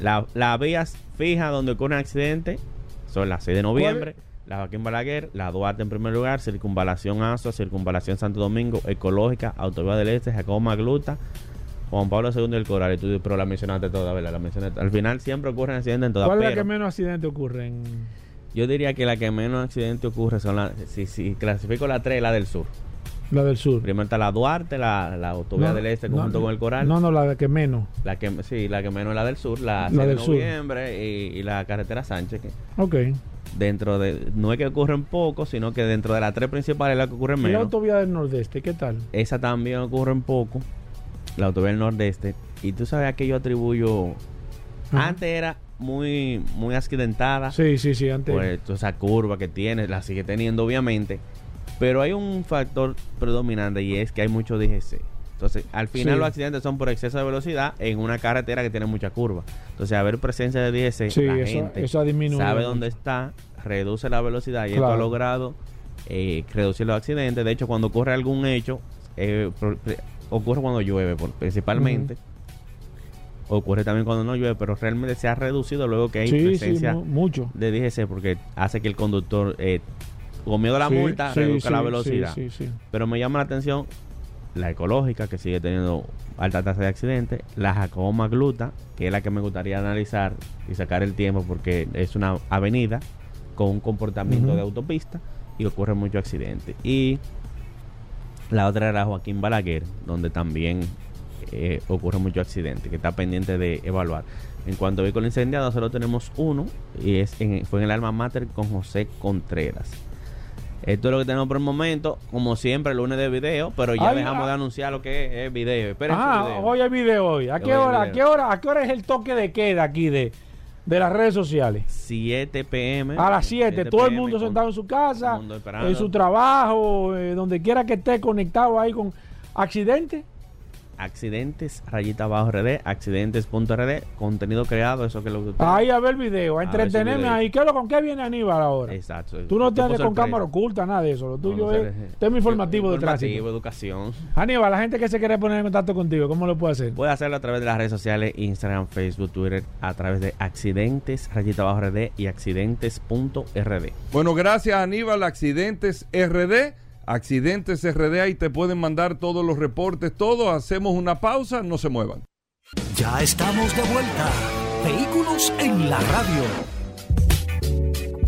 La- Las vías fijas donde ocurren accidentes son la 6 de noviembre, la Joaquín Balaguer, la Duarte en primer lugar, Circunvalación Aso, Circunvalación Santo Domingo, Ecológica, Autovía del Este, Jacobo Magluta, Juan Pablo II y el Coral. Y tú, pero la mencionaste toda, ¿verdad? La mencionaste. Al final siempre ocurren accidentes en todas ¿Cuál es la que menos accidentes ocurren? Yo diría que la que menos accidentes ocurre son las. Si, si clasifico la 3, la del sur. La del sur. Primero está la Duarte, la, la Autovía No, del Este, no, junto con el Coral. No, no, la que menos. La que, sí, la que menos es la del sur, la, La 6 de del sur. noviembre y, y la carretera Sánchez. Que Ok. Dentro de. No es que ocurren poco, sino que dentro de las tres principales es la que ocurren ¿Y la menos. autovía del nordeste? ¿Qué tal? Esa también ocurre un poco. La autovía del nordeste. Y tú sabes a qué yo atribuyo. Ajá. Antes era muy, muy accidentada. Sí, sí, sí, antes. Pues toda esa curva que tiene, la sigue teniendo obviamente. Pero hay un factor predominante y es que hay mucho DGC. Entonces, al final Sí. los accidentes son por exceso de velocidad en una carretera que tiene mucha curva. Entonces, haber presencia de DGC, Sí, la eso- gente eso sabe dónde está, reduce la velocidad y esto ha logrado eh, reducir los accidentes. De hecho, cuando ocurre algún hecho, eh, pre- ocurre cuando llueve, principalmente. Ocurre también cuando no llueve, pero realmente se ha reducido luego que hay Sí, presencia mucho. de DGC porque hace que el conductor, eh, con miedo a la Sí, multa, reduzca la velocidad. Pero me llama la atención la ecológica, que sigue teniendo alta tasa de accidentes, la Jacoma Gluta, que es la que me gustaría analizar y sacar el tiempo porque es una avenida con un comportamiento de autopista y ocurre mucho accidente. Y la otra era Joaquín Balaguer, donde también eh, ocurre mucho accidente, que está pendiente de evaluar. En cuanto a vehículo incendiado, solo tenemos uno y es en- fue en el Alma Mater con José Contreras. Esto es lo que tenemos por el momento. Como siempre, lunes de video, pero ya Ay, dejamos ah. de anunciar lo que es, es video. Espérense Ah, video. hoy hay video hoy. ¿A qué Hoy hora? ¿A qué hora? ¿A qué hora es el toque de queda aquí de, de las redes sociales? 7 pm. A las 7, 7 todo el mundo sentado en su casa, en su trabajo, eh, donde quiera que esté conectado ahí con accidente. Accidentes, rayita abajo RD, accidentes.rd, contenido creado, eso que es lo que usted- Ahí a ver el video, a entretenerme ahí. ¿Qué es lo con qué viene Aníbal ahora? Exacto. Tú no te andes con cámara oculta, nada de eso. Lo tuyo No, no es sé, tema informativo de informativo, tránsito. educación. Aníbal, la gente que se quiere poner en contacto contigo, ¿cómo lo puede hacer? Puede hacerlo a través de las redes sociales, Instagram, Facebook, Twitter, a través de accidentes, rayita abajo RD y accidentes.rd. Bueno, gracias Aníbal, Accidentes RD. Accidentes RD, ahí te pueden mandar todos los reportes, todo. Hacemos una pausa, no se muevan. Ya estamos de vuelta. Vehículos en la radio.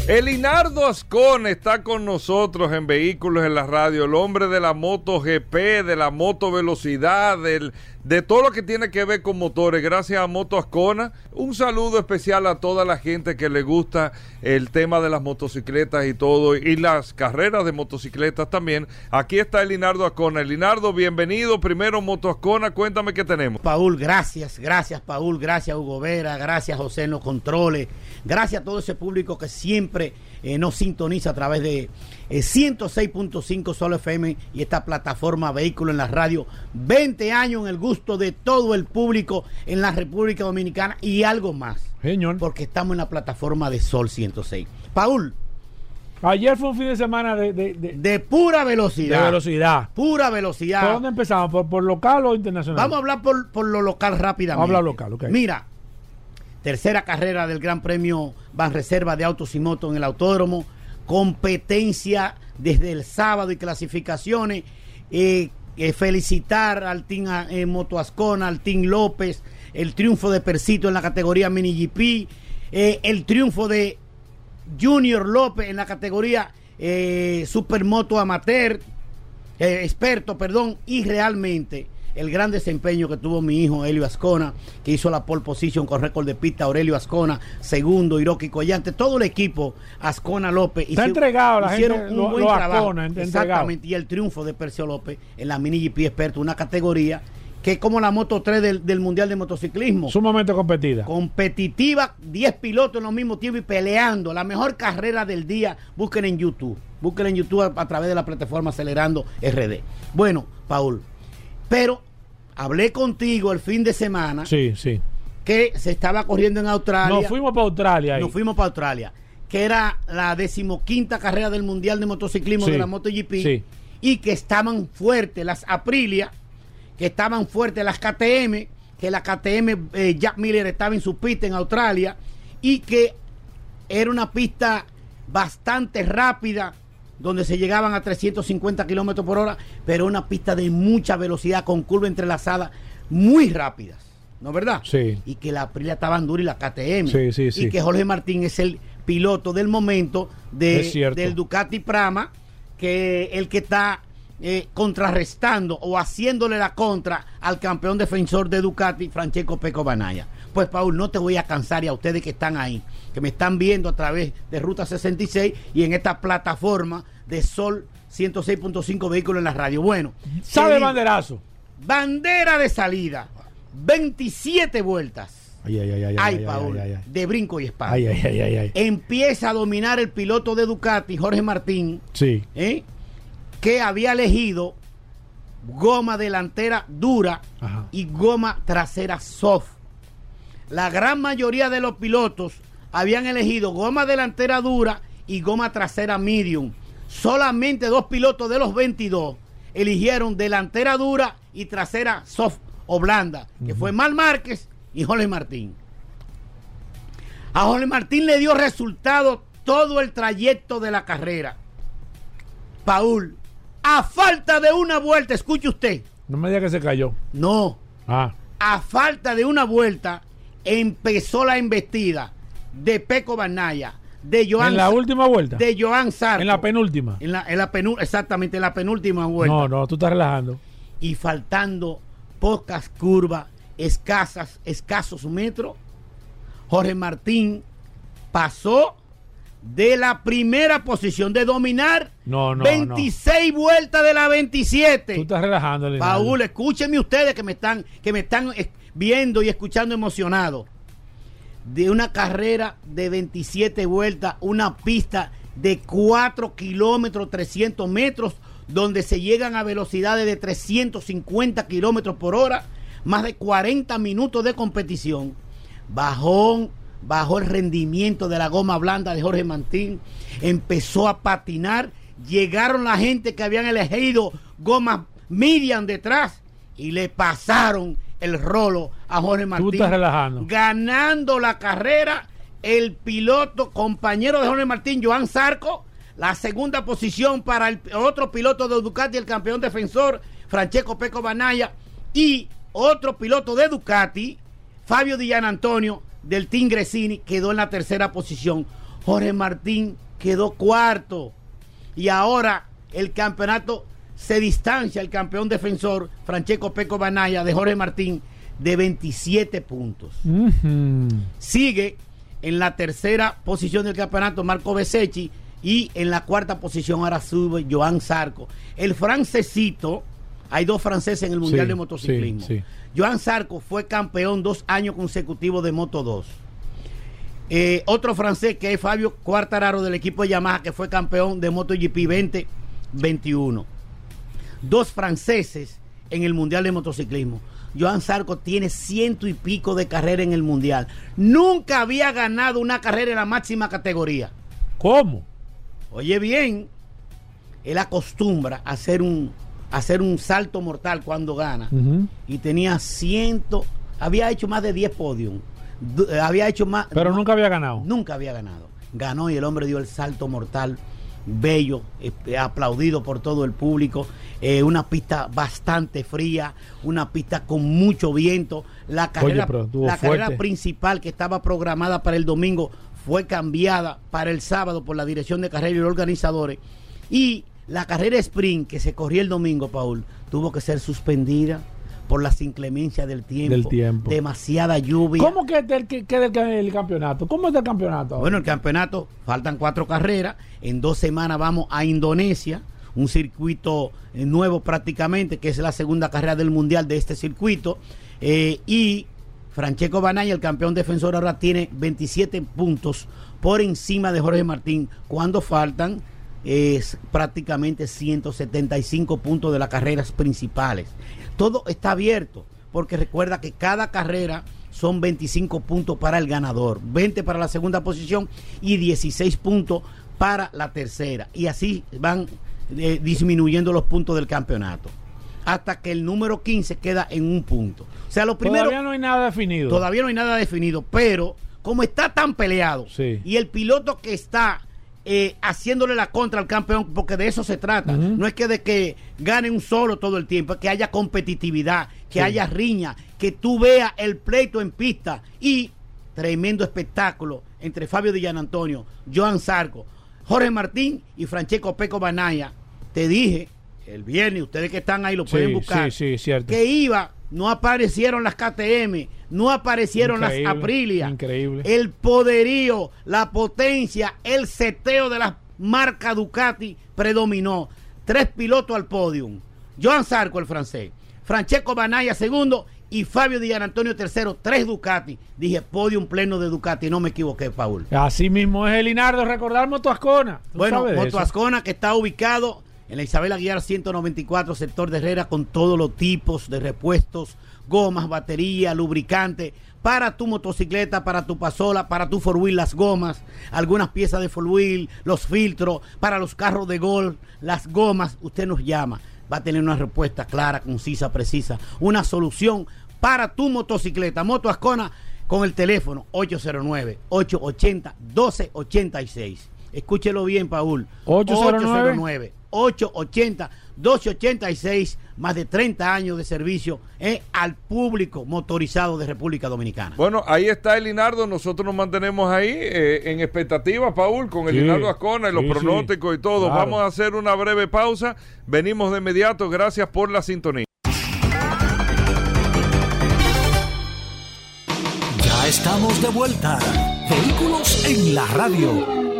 Elinardo Ascon está con nosotros en Vehículos en la Radio, el hombre de la moto GP, de la moto velocidad, de todo lo que tiene que ver con motores. Gracias a Moto Ascona. Un saludo especial a toda la gente que le gusta el tema de las motocicletas y todo, y las carreras de motocicletas también. Aquí está Elinardo Ascona. Elinardo, bienvenido. Primero Moto Ascona, cuéntame qué tenemos. Paul, gracias, gracias Paul, gracias Hugo Vera, gracias José en los controles, gracias a todo ese público que siempre eh, nos sintoniza a través de eh, 106.5 Solo FM y esta plataforma Vehículo en la Radio. 20 años en el gusto de todo el público en la República Dominicana y algo más. Señor. Porque estamos en la plataforma de Sol 106. Paul, Ayer fue un fin de semana de, de, de- de pura velocidad. de velocidad. Pura ¿Por velocidad. dónde empezamos? ¿Por, por local o internacional? Vamos a hablar por, por lo local rápidamente. Habla local, ok. Mira, tercera carrera del Gran Premio Banreserva de Autos y Motos en el Autódromo, competencia desde el sábado y clasificaciones. Eh, eh, felicitar al Team eh, Moto Ascona, al Team López, el triunfo de Persito en la categoría Mini GP, eh, el triunfo de Junior López en la categoría Supermoto Amateur, experto, perdón, y realmente el gran desempeño que tuvo mi hijo Helio Ascona, que hizo la pole position con récord de pista, Aurelio Ascona, segundo, Hiroki Collante, todo el equipo Ascona López. Está entregado, la hicieron gente un lo- buen lo trabajo. Ascona. Exactamente, y el triunfo de Percio López en la Mini GP Experto, una categoría que es como la Moto 3 del, del Mundial de Motociclismo Sumamente competida. competitiva, 10 pilotos en los mismos tiempos y peleando. La mejor carrera del día, busquen en YouTube. Busquen en YouTube a, a través de la plataforma Acelerando RD. Bueno, Paul, pero hablé contigo el fin de semana Sí, sí. que se estaba corriendo en Australia. Nos fuimos para Australia. ahí. Nos fuimos para Australia, que era la decimoquinta carrera del Mundial de Motociclismo Sí, de la MotoGP. sí. Y que estaban fuertes las Aprilia, que estaban fuertes las KTM, que la KTM eh, Jack Miller estaba en su pista en Australia y que era una pista bastante rápida donde se llegaban a 350 kilómetros por hora, pero una pista de mucha velocidad con curva entrelazada muy rápidas, ¿no es verdad? Sí. Y que la Aprilia estaban dura y la KTM. Sí, sí, sí. Y que Jorge Martín es el piloto del momento de, del Ducati Prama, que el que está eh, contrarrestando o haciéndole la contra al campeón defensor de Ducati, Francesco Peco Banaya. Pues Paul, no te voy a cansar y a ustedes que están ahí, que me están viendo a través de Ruta 66 y en esta plataforma de Sol 106.5 vehículos en la radio. Bueno, Sabe banderazo. bandera de salida, 27 vueltas. Ay, ay, ay, ay, Ay, Paul, ay, ay, ay. de brinco y espada. Ay, ay, ay, ay, ay. Empieza a dominar el piloto de Ducati, Jorge Martín, Sí. ¿eh? que había elegido goma delantera dura Ajá. y goma trasera soft. La gran mayoría de los pilotos habían elegido goma delantera dura y goma trasera medium. Solamente dos pilotos de los 22 eligieron delantera dura y trasera soft o blanda, que fue Mal Márquez y Jorge Martín. A Jorge Martín le dio resultado todo el trayecto de la carrera. Paul, a falta de una vuelta, escuche usted. No me diga que se cayó. No. Ah. A falta de una vuelta, empezó la embestida de Peco Banaya, de Joan en la última vuelta. de Joan Sarko. En la penúltima. En la, en la penú- exactamente, en la penúltima vuelta. No, no, tú estás relajando. Y faltando pocas curvas, escasas, escasos metros, Jorge Martín pasó de la primera posición de dominar No, no, 26 vueltas de la 27. no. Tú estás relajando. Paul, escúchenme ustedes que me están, que me están eh, viendo y escuchando emocionado. De una carrera de 27 vueltas, una pista de 4 kilómetros 300 metros, donde se llegan a velocidades de 350 kilómetros por hora, más de 40 minutos de competición. Bajó, bajó el rendimiento de la goma blanda de Jorge Martín, empezó a patinar, llegaron la gente que habían elegido goma Miriam detrás y le pasaron el rolo a Jorge Martín. estás. Ganando la carrera, el piloto, compañero de Jorge Martín, Joan Zarco, la segunda posición para el otro piloto de Ducati, el campeón defensor, Francesco Peco Banaya, y otro piloto de Ducati, Fabio Di Antonio, del Team Gresini, quedó en la tercera posición. Jorge Martín quedó cuarto. Y ahora el campeonato se distancia el campeón defensor, Francesco Peco Banaya, de Jorge Martín, de 27 puntos. Sigue en la tercera posición del campeonato Marco Besecchi y en la cuarta posición ahora sube Joan Zarco. El francesito, hay dos franceses en el Mundial Sí, de Motociclismo. sí, sí. Joan Zarco fue campeón dos años consecutivos de Moto 2. Eh, otro francés que es Fabio Quartararo del equipo de Yamaha que fue campeón de MotoGP 2021. Dos franceses en el Mundial de Motociclismo. Joan Zarco tiene ciento y pico de carrera en el Mundial. Nunca había ganado una carrera en la máxima categoría. ¿Cómo? Oye bien, él acostumbra a hacer un, a hacer un salto mortal cuando gana. Y tenía ciento, había hecho más de 10 podios. Eh, Había hecho más. Pero más- nunca había ganado. Nunca había ganado. Ganó y el hombre dio el salto mortal, bello, eh, aplaudido por todo el público. eh, una pista bastante fría, una pista con mucho viento. La carrera, la carrera principal que estaba programada para el domingo fue cambiada para el sábado por la dirección de carrera y los organizadores. Y la carrera sprint que se corrió el domingo, Paul, tuvo que ser suspendida por las inclemencias del tiempo. Del tiempo. Demasiada lluvia. ¿Cómo que del, que, que del el campeonato? ¿Cómo es el campeonato? Bueno, el campeonato, faltan cuatro carreras. En dos semanas vamos a Indonesia, un circuito eh, nuevo prácticamente, que es la segunda carrera del mundial de este circuito. Eh, y Francesco Banaya, el campeón defensor, ahora tiene 27 puntos por encima de Jorge Martín, cuando faltan eh, prácticamente 175 puntos de las carreras principales. Todo está abierto, porque recuerda que cada carrera son 25 puntos para el ganador, 20 para la segunda posición y 16 puntos para la tercera. Y así van eh, disminuyendo los puntos del campeonato. Hasta que el número 15 queda en un punto. O sea, lo primero. Todavía no hay nada definido. Todavía no hay nada definido, pero como está tan peleado Sí. y el piloto que está eh, haciéndole la contra al campeón, porque de eso se trata, no es que de que gane un solo todo el tiempo, es que haya competitividad, que Sí. haya riña, que tú veas el pleito en pista y tremendo espectáculo entre Fabio Di Antonio, Joan Zarco, Jorge Martín y Francesco Peco Banaya. Te dije el viernes, ustedes que están ahí lo pueden Sí, buscar sí, sí, cierto. que iba, no aparecieron las KTM, no aparecieron Increíble, las Aprilia. increíble. El poderío, la potencia, el seteo de la marca Ducati predominó. Tres pilotos al podium. Joan Zarco, el francés. Francesco Banaya, segundo. Y Fabio Di Antonio, tercero. Tres Ducati. Dije, podium pleno de Ducati. No me equivoqué, Paul. Así mismo es, Elinardo, recordar Moto Ascona. ¿Tú Bueno, sabes de Moto eso? Ascona que está ubicado en la Isabel Aguilar 194, sector de Herrera, con todos los tipos de repuestos, gomas, batería, lubricante, para tu motocicleta, para tu pasola, para tu four wheel, las gomas, algunas piezas de four wheel, los filtros, para los carros de golf, las gomas, usted nos llama. va a tener una respuesta clara, concisa, precisa, una solución para tu motocicleta. Moto Ascona con el teléfono 809-880-1286. Escúchelo bien, Paul. 809. 880-1286, más de 30 años de servicio eh, al público motorizado de República Dominicana. Bueno, ahí está el Linardo, nosotros nos mantenemos ahí eh, en expectativa, Paul, con el Sí, Linardo Ascona y los sí, pronósticos y todo. claro. Vamos a hacer una breve pausa, venimos de inmediato, gracias por la sintonía. Ya estamos de vuelta. Vehículos en la radio.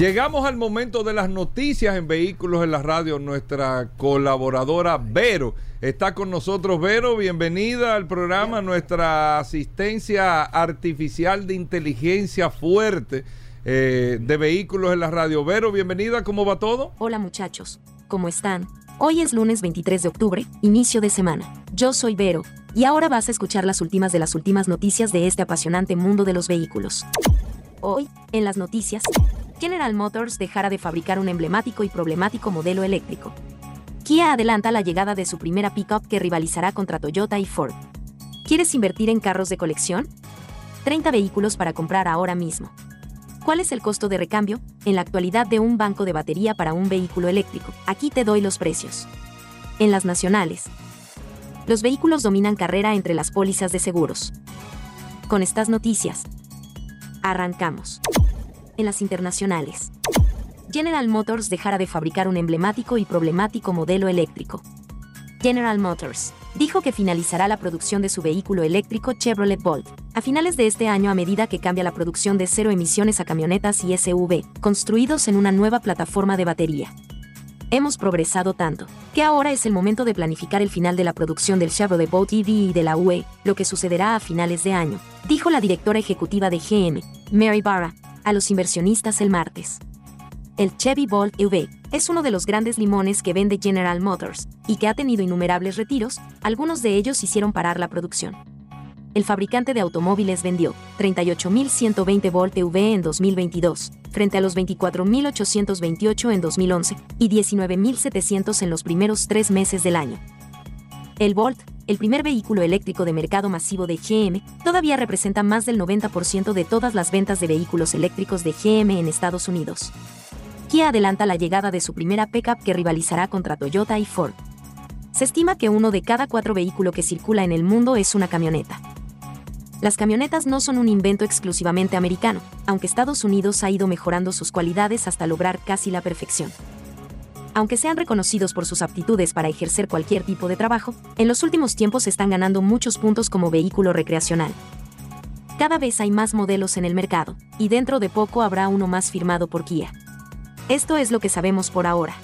Llegamos al momento de las noticias en Vehículos en la Radio. Nuestra colaboradora Vero está con nosotros. Vero, bienvenida al programa. Nuestra asistencia artificial de inteligencia fuerte eh, de Vehículos en la Radio. Vero, bienvenida. ¿Cómo va todo? Hola muchachos, ¿cómo están? Hoy es lunes 23 de octubre, inicio de semana. Yo soy Vero, y ahora vas a escuchar las últimas de las últimas noticias de este apasionante mundo de los vehículos. Hoy, en las noticias, General Motors dejará de fabricar un emblemático y problemático modelo eléctrico. Kia adelanta la llegada de su primera pickup que rivalizará contra Toyota y Ford. ¿Quieres invertir en carros de colección? 30 vehículos para comprar ahora mismo. ¿Cuál es el costo de recambio, en la actualidad, de un banco de batería para un vehículo eléctrico? Aquí te doy los precios. En las nacionales, los vehículos dominan carrera entre las pólizas de seguros. Con estas noticias, arrancamos. En las internacionales, General Motors dejará de fabricar un emblemático y problemático modelo eléctrico. General Motors dijo que finalizará la producción de su vehículo eléctrico Chevrolet Bolt a finales de este año a medida que cambia la producción de cero emisiones a camionetas y SUV, construidos en una nueva plataforma de batería. Hemos progresado tanto, que ahora es el momento de planificar el final de la producción del Chevrolet Bolt EV y de la UE, lo que sucederá a finales de año, dijo la directora ejecutiva de GM, Mary Barra, a los inversionistas el martes. El Chevy Bolt EV es uno de los grandes limones que vende General Motors, y que ha tenido innumerables retiros, algunos de ellos hicieron parar la producción. El fabricante de automóviles vendió 38.120 Volt EV en 2022, frente a los 24.828 en 2011 y 19.700 en los primeros tres meses del año. El Volt, el primer vehículo eléctrico de mercado masivo de GM, todavía representa más del 90% de todas las ventas de vehículos eléctricos de GM en Estados Unidos. Kia adelanta la llegada de su primera pickup que rivalizará contra Toyota y Ford. Se estima que uno de cada cuatro vehículos que circula en el mundo es una camioneta. Las camionetas no son un invento exclusivamente americano, aunque Estados Unidos ha ido mejorando sus cualidades hasta lograr casi la perfección. Aunque sean reconocidos por sus aptitudes para ejercer cualquier tipo de trabajo, en los últimos tiempos están ganando muchos puntos como vehículo recreacional. Cada vez hay más modelos en el mercado, y dentro de poco habrá uno más firmado por Kia. Esto es lo que sabemos por ahora.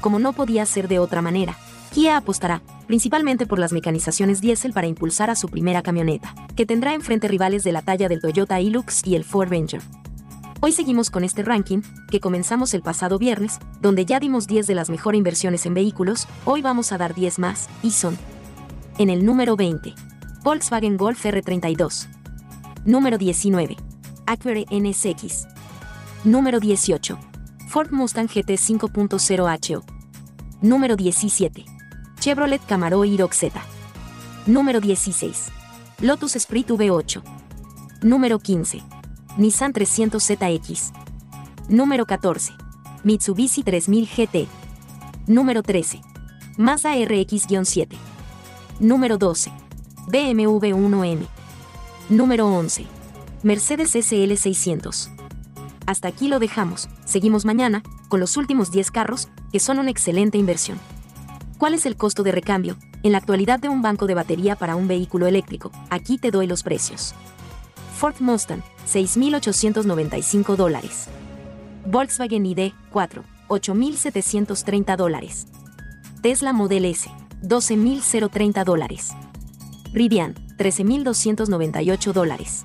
Como no podía ser de otra manera, Kia apostará, principalmente por las mecanizaciones diésel para impulsar a su primera camioneta, que tendrá enfrente rivales de la talla del Toyota Hilux y el Ford Ranger. Hoy seguimos con este ranking, que comenzamos el pasado viernes, donde ya dimos 10 de las mejores inversiones en vehículos, hoy vamos a dar 10 más, y son. En el número 20, Volkswagen Golf R32. Número 19, Acura NSX. Número 18, Ford Mustang GT 5.0 HO. Número 17, Chevrolet Camaro Iroq Z. Número 16, Lotus Esprit V8. Número 15, Nissan 300ZX. Número 14, Mitsubishi 3000 GT. Número 13, Mazda RX-7. Número 12, BMW 1M. Número 11, Mercedes SL 600. Hasta aquí lo dejamos, seguimos mañana, con los últimos 10 carros, que son una excelente inversión. ¿Cuál es el costo de recambio, en la actualidad de un banco de batería para un vehículo eléctrico? Aquí te doy los precios. Ford Mustang, 6.895 dólares. Volkswagen ID, 4, 8.730 dólares. Tesla Model S, 12.030 dólares. Rivian, 13.298 dólares.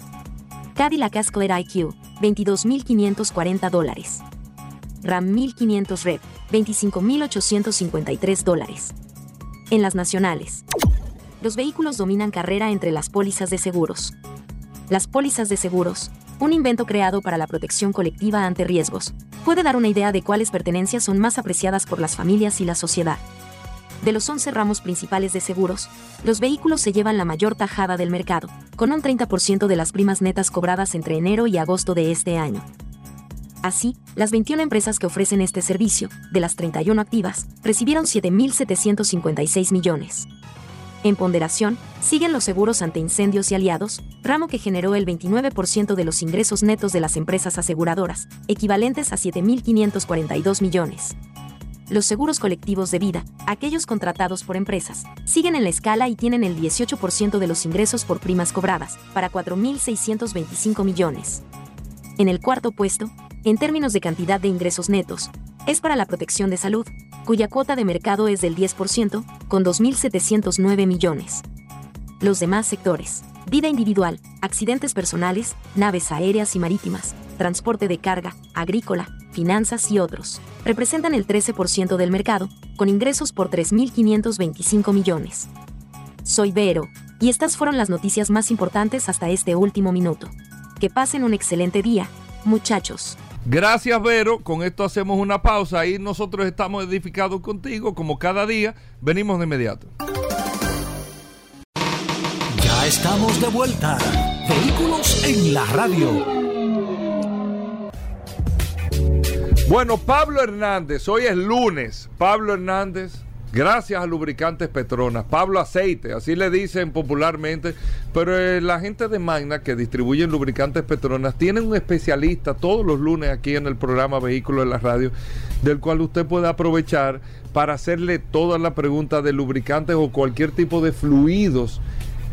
Cadillac Escalade IQ, 22.540 dólares. RAM 1500 Rev, 25.853 dólares. En las nacionales. Los vehículos dominan carrera entre las pólizas de seguros. Las pólizas de seguros un invento creado para la protección colectiva ante riesgos, puede dar una idea de cuáles pertenencias son más apreciadas por las familias y la sociedad. De los 11 ramos principales de seguros, los vehículos se llevan la mayor tajada del mercado, con un 30% de las primas netas cobradas entre enero y agosto de este año. Así, las 21 empresas que ofrecen este servicio, de las 31 activas, recibieron 7.756 millones. En ponderación, siguen los seguros ante incendios y aliados, ramo que generó el 29% de los ingresos netos de las empresas aseguradoras, equivalentes a 7.542 millones. Los seguros colectivos de vida, aquellos contratados por empresas, siguen en la escala y tienen el 18% de los ingresos por primas cobradas, para 4.625 millones. En el cuarto puesto, en términos de cantidad de ingresos netos, es para la protección de salud, cuya cuota de mercado es del 10%, con 2.709 millones. Los demás sectores, vida individual, accidentes personales, naves aéreas y marítimas, transporte de carga, agrícola, finanzas y otros, representan el 13% del mercado, con ingresos por 3.525 millones. Soy Vero, y estas fueron las noticias más importantes hasta este último minuto. Que pasen un excelente día, muchachos. Gracias, Vero. Con esto hacemos una pausa y nosotros estamos edificados contigo, como cada día. Venimos de inmediato. Ya estamos de vuelta. Vehículos en la radio. Bueno, Pablo Hernández, hoy es lunes. Pablo Hernández, gracias a Lubricantes Petronas. Pablo Aceite, así le dicen popularmente. Pero eh, la gente de Magna que distribuyen Lubricantes Petronas tienen un especialista todos los lunes aquí en el programa Vehículos en la Radio, del cual usted puede aprovechar para hacerle todas las preguntas de lubricantes o cualquier tipo de fluidos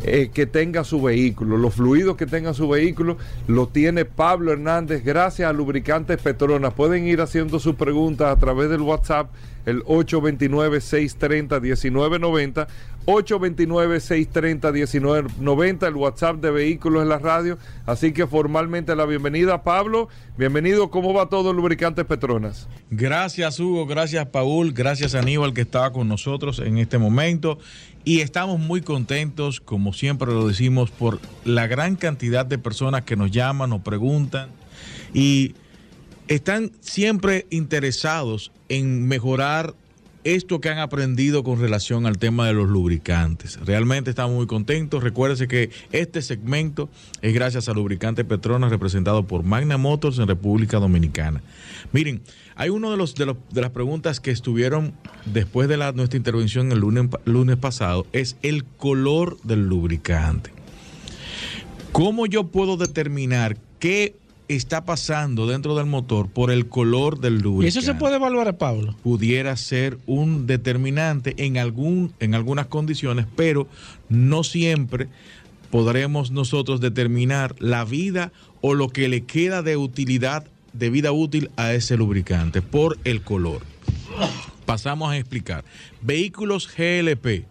eh, que tenga su vehículo. Los fluidos que tenga su vehículo lo tiene Pablo Hernández gracias a Lubricantes Petronas. Pueden ir haciendo sus preguntas a través del WhatsApp, el 829-630-1990. 829-630-1990, el WhatsApp de Vehículos en la Radio. Así que formalmente la bienvenida, Pablo. Bienvenido, ¿cómo va todo Lubricantes Petronas? Gracias, Hugo. Gracias, Paul. Gracias, Aníbal, que estaba con nosotros en este momento. Y estamos muy contentos, como siempre lo decimos, por la gran cantidad de personas que nos llaman, nos preguntan y están siempre interesados en mejorar esto que han aprendido con relación al tema de los lubricantes. Realmente estamos muy contentos. Recuérdense que este segmento es gracias a Lubricante Petronas representado por Magna Motors en República Dominicana. Miren, hay uno de los de, los, de las preguntas que estuvieron después de la, nuestra intervención el lunes, lunes pasado es el color del lubricante. ¿Cómo yo puedo determinar qué está pasando dentro del motor por el color del lubricante. ¿Y eso se puede evaluar, Pablo? Pudiera ser un determinante en, algún, en algunas condiciones, pero no siempre podremos nosotros determinar la vida o lo que le queda de utilidad, de vida útil a ese lubricante por el color. Pasamos a explicar. Vehículos GLP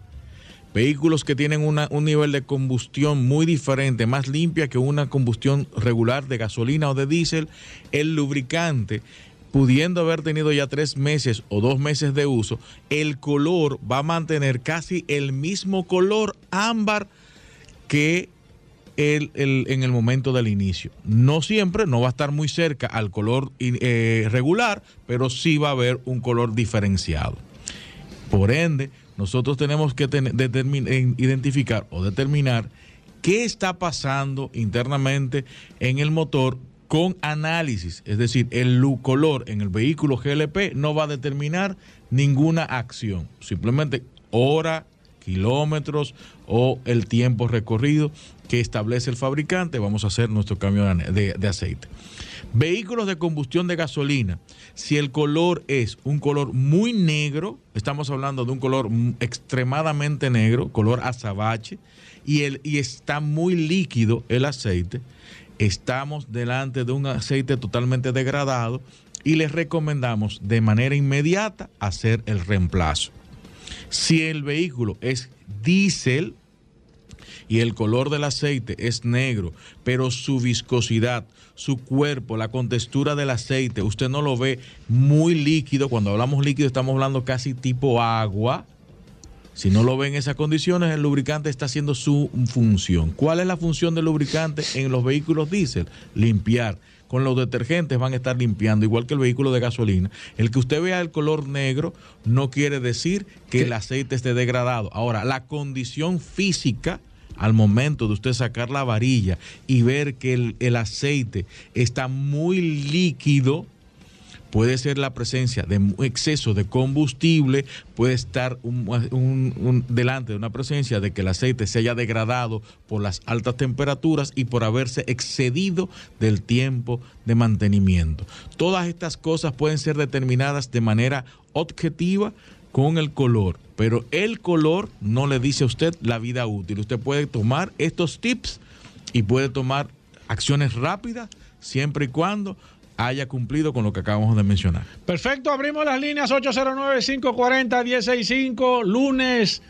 Vehículos que tienen un nivel de combustión muy diferente, más limpia que una combustión regular de gasolina o de diésel, el lubricante pudiendo haber tenido ya tres meses o dos meses de uso, el color va a mantener casi el mismo color ámbar que el, en el momento del inicio. No siempre, no va a estar muy cerca al color eh, regular, pero sí va a haber un color diferenciado. Por ende, nosotros tenemos que identificar o determinar qué está pasando internamente en el motor con análisis. Es decir, el color en el vehículo GLP no va a determinar ninguna acción. Simplemente hora, kilómetros o el tiempo recorrido que establece el fabricante. Vamos a hacer nuestro cambio de aceite. Vehículos de combustión de gasolina, si el color es un color muy negro, estamos hablando de un color extremadamente negro, color azabache, y, el, y está muy líquido el aceite, estamos delante de un aceite totalmente degradado y les recomendamos de manera inmediata hacer el reemplazo. Si el vehículo es diésel, y el color del aceite es negro, pero su viscosidad, su cuerpo, la contextura del aceite, usted no lo ve muy líquido. Cuando hablamos líquido estamos hablando casi tipo agua. Si no lo ven en esas condiciones, el lubricante está haciendo su función. ¿Cuál es la función del lubricante en los vehículos diésel? Limpiar. Con los detergentes van a estar limpiando, igual que el vehículo de gasolina. El que usted vea el color negro no quiere decir que el aceite esté degradado. Ahora, la condición física al momento de usted sacar la varilla y ver que el, el aceite está muy líquido, puede ser la presencia de exceso de combustible, puede estar un- delante de una presencia de que el aceite se haya degradado por las altas temperaturas y por haberse excedido del tiempo de mantenimiento. Todas estas cosas pueden ser determinadas de manera objetiva con el color, pero el color no le dice a usted la vida útil. Usted puede tomar estos tips y puede tomar acciones rápidas siempre y cuando haya cumplido con lo que acabamos de mencionar. Perfecto, abrimos las líneas 809-540-165, lunes,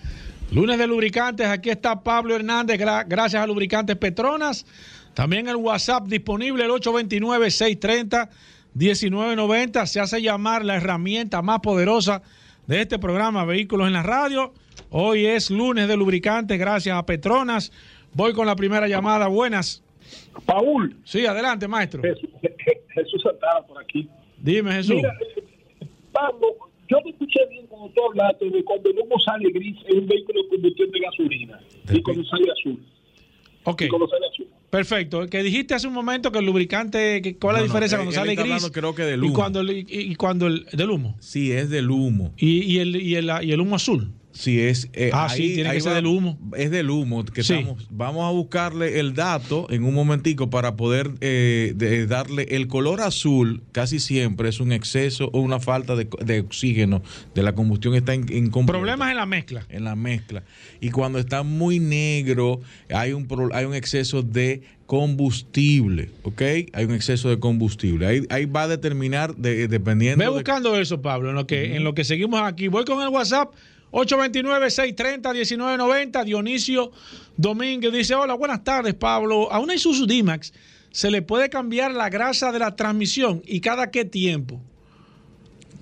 lunes de lubricantes. Aquí está Pablo Hernández, gra- gracias a Lubricantes Petronas. También el WhatsApp disponible, el 829-630-1990. Se hace llamar la herramienta más poderosa de este programa, Vehículos en la Radio. Hoy es lunes de lubricantes, gracias a Petronas. Voy con la primera llamada. Buenas. Paul. Sí, adelante, maestro. Jesús, Jesús Santana por aquí. Dime, Jesús. Mira, eh, Pablo, yo te escuché bien cuando tú hablaste de cuando el humo sale gris en un vehículo de combustión de gasolina y cuando sale azul. Ok. Y cuando sale azul. Perfecto. Que dijiste hace un momento que el lubricante, que- ¿cuál es la No, diferencia él- cuando él sale está gris? hablando, creo que del Y humo. cuando, el- y, y cuando el del humo. Sí, es del humo. Y, y el, y, el, y el humo azul. Sí, es. eh, Ah, sí, tiene que ser del humo. Es del humo. Que Sí. estamos, vamos a buscarle el dato en un momentico para poder eh, de- darle el color azul. Casi siempre es un exceso o una falta de, de oxígeno de la combustión está en. Problemas en la mezcla. En la mezcla. Y cuando está muy negro, hay un, hay un exceso de combustible, ¿ok? Hay un exceso de combustible. Ahí, ahí va a determinar, de- dependiendo... Ve de- buscando eso, Pablo, en lo que, en lo que seguimos aquí. Voy con el WhatsApp 829-630-1990. Dionisio Domínguez dice: Hola, buenas tardes, Pablo. A una Isuzu D-Max se le puede cambiar la grasa de la transmisión y cada qué tiempo.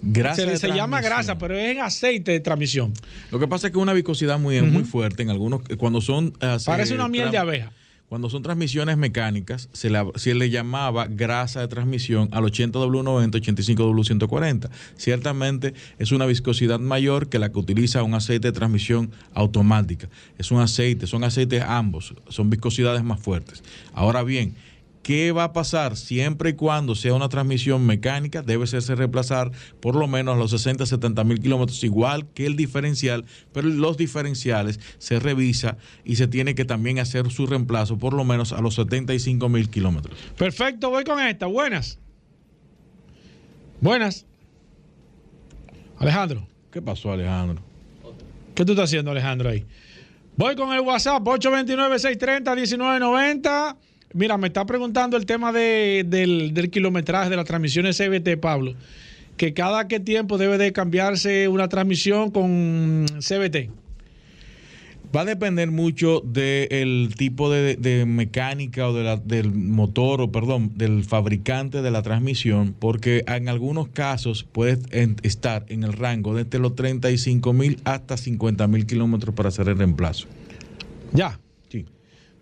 Grasa se se llama grasa, pero es en aceite de transmisión. Lo que pasa es que una viscosidad muy, muy fuerte en algunos, cuando son... eh, Parece una miel de abeja. Cuando son transmisiones mecánicas, se le, llamaba grasa de transmisión al 80W90, 85W140. Ciertamente es una viscosidad mayor que la que utiliza un aceite de transmisión automática. Es un aceite, son aceites ambos, son viscosidades más fuertes. Ahora bien, ¿Qué va a pasar siempre y cuando sea una transmisión mecánica? Debe serse reemplazar por lo menos a los 60, 70 mil kilómetros, igual que el diferencial, pero los diferenciales se revisa y se tiene que también hacer su reemplazo por lo menos a los 75 mil kilómetros. Perfecto, voy con esta. Buenas. Buenas. Alejandro. ¿Qué pasó, Alejandro? ¿Qué tú estás haciendo, Alejandro, ahí? Voy con el WhatsApp 829-630-1990. Mira, me está preguntando el tema de- del, del kilometraje de las transmisiones CBT, Pablo. Que cada qué tiempo debe de cambiarse una transmisión con CBT. Va a depender mucho del tipo de, de mecánica o de la- del motor, o perdón, del fabricante de la transmisión, porque en algunos casos puede estar en el rango desde los 35 mil hasta 50 mil kilómetros para hacer el reemplazo. Ya.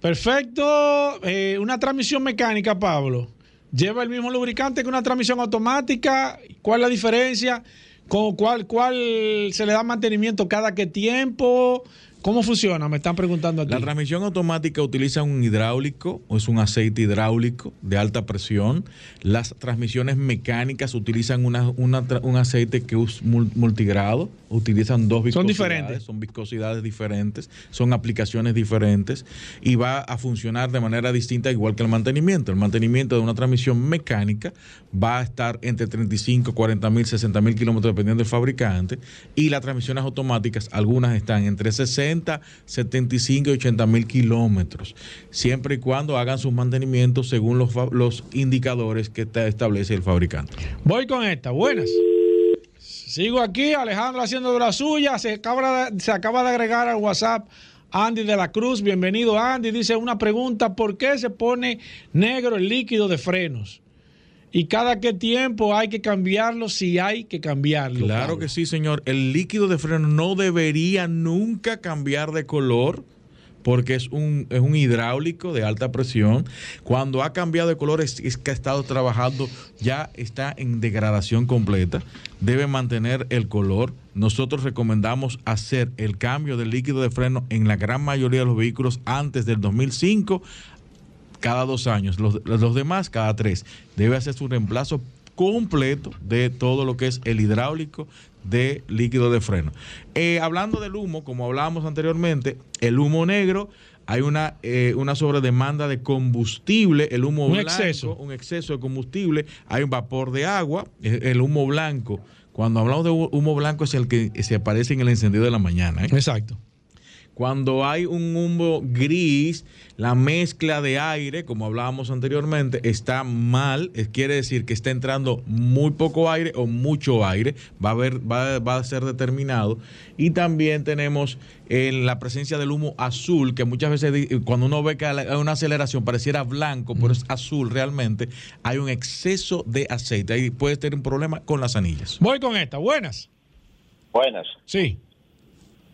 Perfecto. Eh, una transmisión mecánica, Pablo. ¿Lleva el mismo lubricante que una transmisión automática? ¿Cuál es la diferencia? ¿Con cuál, ¿Cuál se le da mantenimiento cada qué tiempo? ¿Cómo funciona? Me están preguntando aquí. La transmisión automática utiliza un hidráulico, o es un aceite hidráulico de alta presión. Las transmisiones mecánicas utilizan una, un aceite que es mul- multigrado, utilizan dos Son viscosidades. diferentes. Son viscosidades diferentes, son aplicaciones diferentes y va a funcionar de manera distinta igual que el mantenimiento. El mantenimiento de una transmisión mecánica va a estar entre 35, 40 mil, 60 mil kilómetros dependiendo del fabricante y las transmisiones automáticas, algunas están entre 60, 75 y 80 mil kilómetros, siempre y cuando hagan sus mantenimientos según los, indicadores que establece el fabricante. Voy con esta. Buenas. Sigo aquí, Alejandro haciendo de la suya. Se acaba de agregar al WhatsApp Andy de la Cruz. Bienvenido, Andy. Dice una pregunta: ¿por qué se pone negro el líquido de frenos? Y cada qué tiempo hay que cambiarlo si hay que cambiarlo. Claro que sí, señor. El líquido de freno no debería nunca cambiar de color porque es un, es un hidráulico de alta presión. Cuando ha cambiado de color es, es que ha estado trabajando, ya está en degradación completa. Debe mantener el color. Nosotros recomendamos hacer el cambio del líquido de freno en la gran mayoría de los vehículos antes del 2005 cada dos años, los, los demás cada tres. Debe hacer su reemplazo completo de todo lo que es el hidráulico de líquido de freno. Eh, hablando del humo, como hablábamos anteriormente, el humo negro, hay una, eh, una sobredemanda de combustible, el humo Un blanco, exceso. un exceso de combustible, hay un vapor de agua, el humo blanco. Cuando hablamos de hu- humo blanco es el que se aparece en el encendido de la mañana. ¿eh? Exacto. Cuando hay un humo gris, la mezcla de aire, como hablábamos anteriormente, está mal. Es- quiere decir que está entrando muy poco aire o mucho aire. Va a, haber, va, va a ser determinado. Y también tenemos eh, la presencia del humo azul, que muchas veces di- cuando uno ve que hay una aceleración pareciera blanco, pero es azul realmente. Hay un exceso de aceite. Ahí puede tener un problema con las anillas. Voy con esta. Buenas. Buenas. Sí.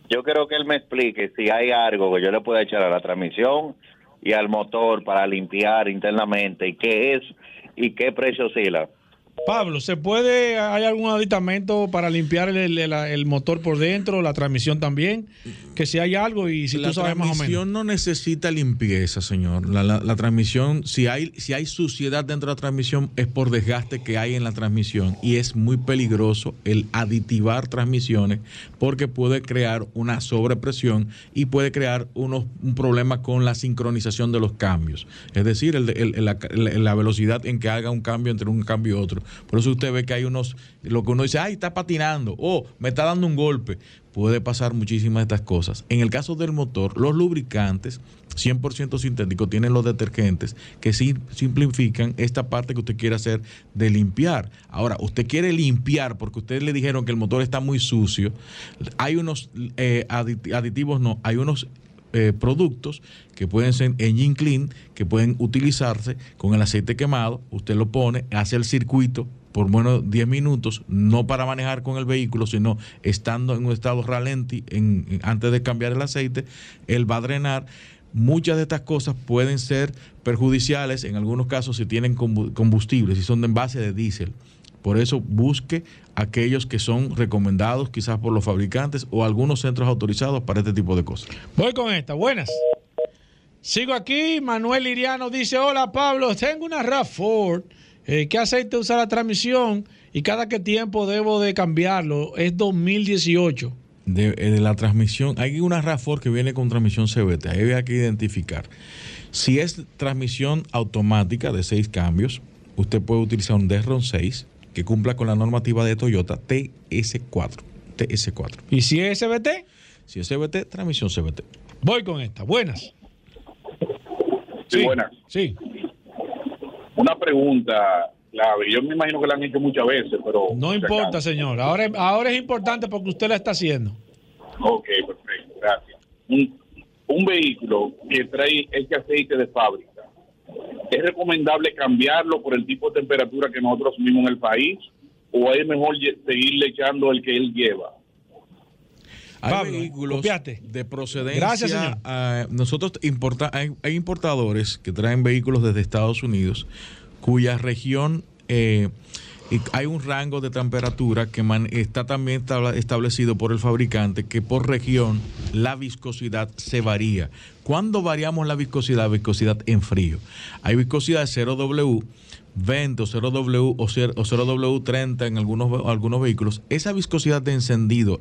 Yo quiero que él me explique si hay algo que yo le pueda echar a la transmisión y al motor para limpiar internamente y qué es y qué precio oscila. Pablo, ¿se puede, hay algún aditamento para limpiar el, el- el- el motor por dentro, la transmisión también? Que si hay algo y si la tú sabes más o menos. transmisión no necesita limpieza, señor. La, la- la transmisión, si hay, si hay suciedad dentro de la transmisión, es por desgaste que hay en la transmisión y es muy peligroso el aditivar transmisiones porque puede crear una sobrepresión y puede crear unos, un problema con la sincronización de los cambios. Es decir, el la, la- la velocidad en que haga un cambio entre un cambio y otro. Por eso usted ve que hay unos, lo que uno dice, ay, está patinando, o me está dando un golpe puede pasar muchísimas de estas cosas. En el caso del motor, los lubricantes 100% sintéticos tienen los detergentes que simplifican esta parte que usted quiere hacer de limpiar. Ahora, usted quiere limpiar porque ustedes le dijeron que el motor está muy sucio. Hay unos eh, adit- aditivos, no, hay unos eh, productos que pueden ser engine clean, que pueden utilizarse con el aceite quemado, usted lo pone, hace el circuito por menos 10 minutos, no para manejar con el vehículo, sino estando en un estado ralenti en- en- antes de cambiar el aceite, él va a drenar. Muchas de estas cosas pueden ser perjudiciales en algunos casos si tienen combu- combustible, si son en base de diésel. Por eso busque aquellos que son recomendados quizás por los fabricantes o algunos centros autorizados para este tipo de cosas. Voy con esta. Buenas. Sigo aquí. Manuel Iriano dice: Hola Pablo, tengo una RAV4. Eh, ¿Qué aceite usa la transmisión? ¿Y cada qué tiempo debo de cambiarlo? Es 2018. De, eh, de la transmisión, hay una RAV4 que viene con transmisión CVT, ahí hay que identificar. Si es transmisión automática de seis cambios, usted puede utilizar un Desron 6 que cumpla con la normativa de Toyota TS4. TS4. ¿Y si es SBT? Si es CVT, transmisión CVT. Voy con esta. Buenas. Sí, buenas. Sí. Una pregunta clave. Yo me imagino que la han hecho muchas veces, pero... No importa, señor. Ahora, ahora es importante porque usted la está haciendo. Ok, perfecto, gracias. Un, un vehículo que trae este aceite de fábrica, ¿es recomendable cambiarlo por el tipo de temperatura que nosotros asumimos en el país? ¿O es mejor seguirle echando el que él lleva? Hay Pablo, vehículos copiate. de procedencia. Gracias, señor. nosotros importa, hay, hay importadores que traen vehículos desde Estados Unidos cuya región eh, hay un rango de temperatura que man- está también establecido por el fabricante que por región la viscosidad se varía. ¿Cuándo variamos la viscosidad? Viscosidad en frío. Hay viscosidad de 0W. 20 o 0W o 0, o 0W30 en algunos, algunos vehículos, esa viscosidad de encendido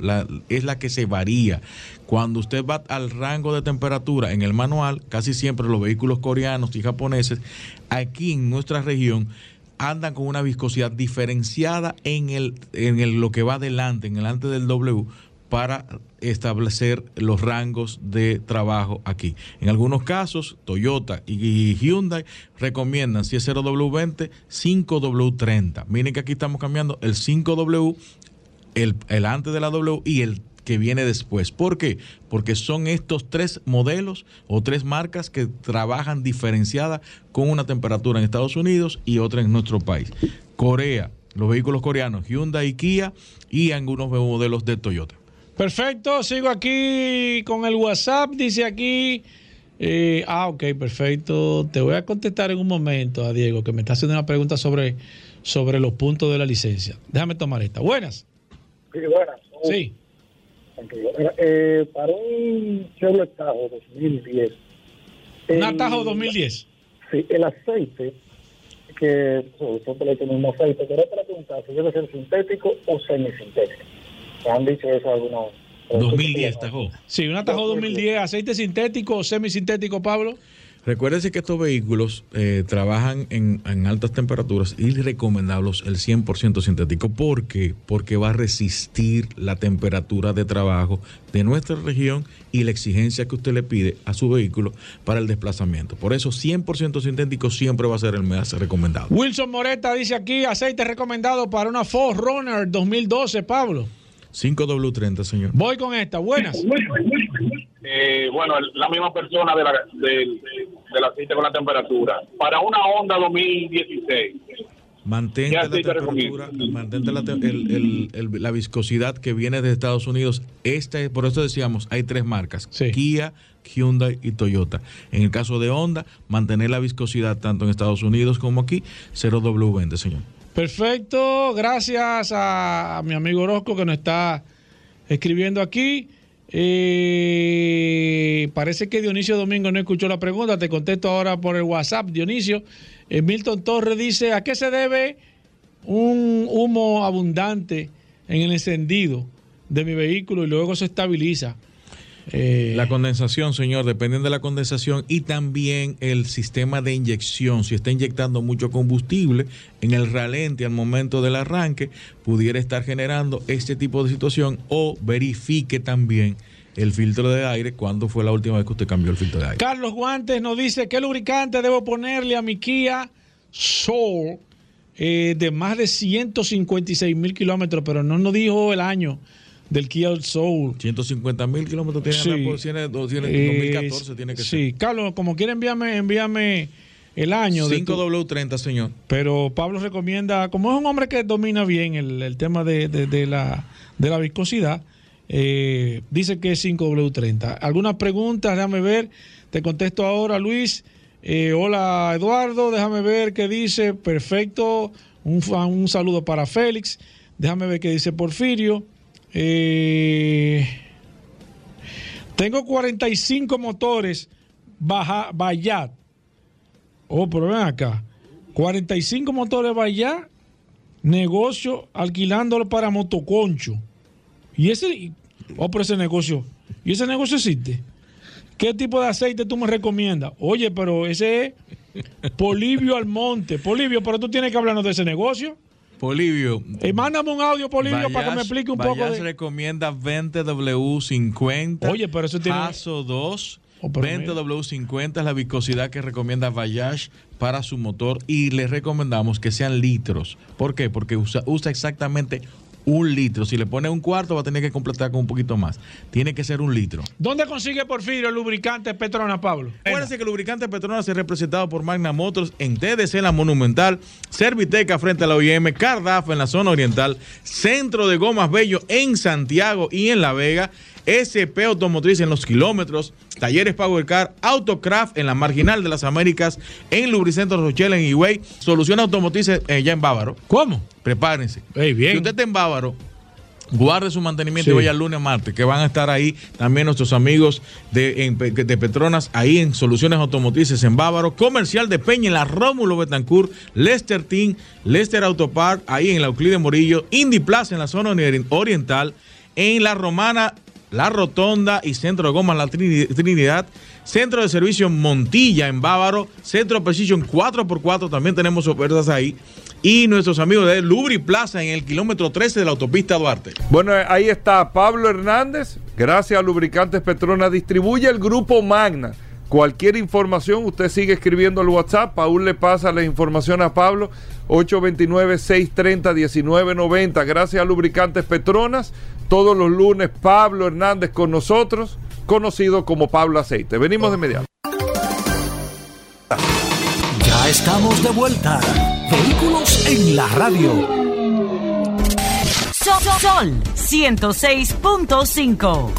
es la que se varía. Cuando usted va al rango de temperatura en el manual, casi siempre los vehículos coreanos y japoneses, aquí en nuestra región, andan con una viscosidad diferenciada en, el, en el- lo que va adelante, en el antes del W, para establecer los rangos de trabajo aquí. En algunos casos, Toyota y Hyundai recomiendan, si es 0W20, 5W30. Miren que aquí estamos cambiando el 5W, el, el antes de la W y el que viene después. ¿Por qué? Porque son estos tres modelos o tres marcas que trabajan diferenciada con una temperatura en Estados Unidos y otra en nuestro país. Corea, los vehículos coreanos, Hyundai y Kia y algunos modelos de Toyota. Perfecto, sigo aquí con el WhatsApp, dice aquí... eh, ah, ok, perfecto. Te voy a contestar en un momento a Diego, que me está haciendo una pregunta sobre, sobre los puntos de la licencia. Déjame tomar esta. Buenas. Sí, buenas. Sí. Mira, eh, para un Chevrolet Tahoe 2010. Un Atajo 2010. Sí, el aceite, que nosotros le tenemos aceite, pero para preguntar si debe ser sintético o semisintético. ¿Me han dicho eso algunos? 2010 Tahoe. Sí, un Atajo 2010, aceite sintético o semisintético, Pablo. Recuérdese que estos vehículos eh, trabajan en, altas temperaturas y recomendables el 100% sintético. ¿Por qué? Porque va a resistir la temperatura de trabajo de nuestra región y la exigencia que usted le pide a su vehículo para el desplazamiento. Por eso 100% sintético siempre va a ser el más recomendado. Wilson Moreta dice aquí, aceite recomendado para una Ford Runner 2012, Pablo. 5W30, señor. Voy con esta, buenas. Eh, bueno, la misma persona de la, aceite con la temperatura. Para una Honda 2016, Mantente ¿Qué la temperatura, mantente la, te- el- el- el- la viscosidad que viene de Estados Unidos. Este, por eso decíamos, hay tres marcas, Kia, Hyundai y Toyota. En el caso de Honda, mantener la viscosidad tanto en Estados Unidos como aquí, 0W20, señor. Perfecto, gracias a, mi amigo Orozco que nos está escribiendo aquí. Eh, parece que Dionisio Domingo no escuchó la pregunta, te contesto ahora por el WhatsApp, Dionisio. Eh, Milton Torres dice, ¿a qué se debe un humo abundante en el encendido de mi vehículo y luego se estabiliza? Eh, La condensación, señor, dependiendo de la condensación y también el sistema de inyección. Si está inyectando mucho combustible en el ralente al momento del arranque, pudiera estar generando este tipo de situación o verifique también el filtro de aire cuando fue la última vez que usted cambió el filtro de aire. Carlos Guantes nos dice, ¿qué lubricante debo ponerle a mi Kia Soul eh, de más de 156 mil kilómetros? Pero no nos dijo el año del Kia Soul. 150 mil kilómetros tiene, Sí. la- tiene, tiene Eh, 2014, tiene que sí, Carlos, como quiera envíame, envíame el año. ser. de tu- 5W30, señor. pero Pablo recomienda, como es un hombre que domina bien el, el tema de, de- de la, de la viscosidad, eh, dice que es 5W30. ¿Algunas preguntas? Déjame ver. Te contesto ahora, Luis. Eh, hola, Eduardo. Déjame ver qué dice. Perfecto. Un, un saludo para Félix. Déjame ver qué dice Porfirio. Eh, tengo 45 motores Baja, Bayat. Oh, pero ven acá. 45 motores Bayat, negocio alquilándolo para motoconcho. Y ese, oh, pero ese negocio, ¿y ese negocio existe? ¿Qué tipo de aceite tú me recomiendas? Oye, pero ese es Polivio Almonte. Polivio, pero tú tienes que hablarnos de ese negocio. Polivio. Eh, mándame un audio, Polivio, para que me Bayash- explique un poco Bayash de... recomienda 20W50. Oye, pero eso tiene- Paso 2. Oh, pero mira. 20W50 es la viscosidad que recomienda Bayash para su motor y le recomendamos que sean litros. ¿Por qué? Porque usa, usa exactamente un litro. Si le pone un cuarto va a tener que completar con un poquito más. Tiene que ser un litro. ¿Dónde consigue Porfirio el lubricante Petrona, Pablo? Acuérdense que el lubricante Petronas es representado por Magna Motors en TDC, la Monumental, Serviteca frente a la OIM, Cardaf en la zona oriental, Centro de Gomas Bello en Santiago y en La Vega, SP Automotriz en los kilómetros, Talleres Power Car, Autocraft en la Marginal de las Américas, en Lubricentro Rochelle en Higüey, Solución Automotriz eh, ya en Bávaro. ¿Cómo? Prepárense. bien. Si usted está en Bávaro, Guarde su mantenimiento Sí. y vaya el lunes martes, que van a estar ahí también nuestros amigos de, en de Petronas, ahí en Soluciones Automotrices en Bávaro, Comercial de Peña en la Rómulo Betancourt, Lester Team, Lester Autopark, ahí en la Euclide Morillo, Indy Plaza en la zona ori- oriental, en la Romana, la Rotonda y Centro de Gomas La Trini- Trinidad, Centro de Servicio Montilla en Bávaro, Centro Precision 4x4, también tenemos ofertas ahí. Y nuestros amigos de Lubri Plaza en el kilómetro 13 de la autopista Duarte. Bueno, ahí está Pablo Hernández. Gracias a Lubricantes Petronas. Distribuye el grupo Magna. Cualquier información, usted sigue escribiendo al WhatsApp. Paul le pasa la información a Pablo. 829-630-1990. Gracias a Lubricantes Petronas. Todos los lunes, Pablo Hernández con nosotros, conocido como Pablo Aceite. Venimos de inmediato. Ya estamos de vuelta. Vehículos en la radio. Sol, Sol 106.5.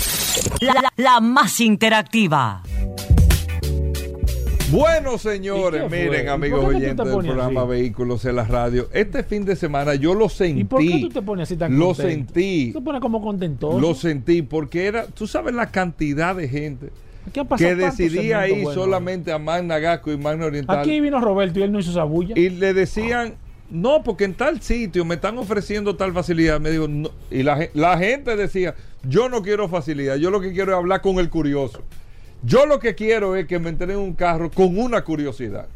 La, la- la más interactiva. Bueno, señores, miren, ¿Y amigos oyentes del programa así? Vehículos en la Radio, este fin de semana yo lo sentí. ¿Y por qué tú te pones así tan Lo contento? sentí. Tú te pones como contentoso. Lo sentí porque era, tú sabes la cantidad de gente ¿Qué ha pasado que decidía ir solamente a Magna Gasco y Magna Oriental. Aquí vino Roberto y él no hizo esa bulla. Y le decían, no, porque en tal sitio me están ofreciendo tal facilidad. Me digo, no. Y la gente decía, yo no quiero facilidad, yo lo que quiero es hablar con el curioso. Yo lo que quiero es que me entreguen un carro con una curiosidad.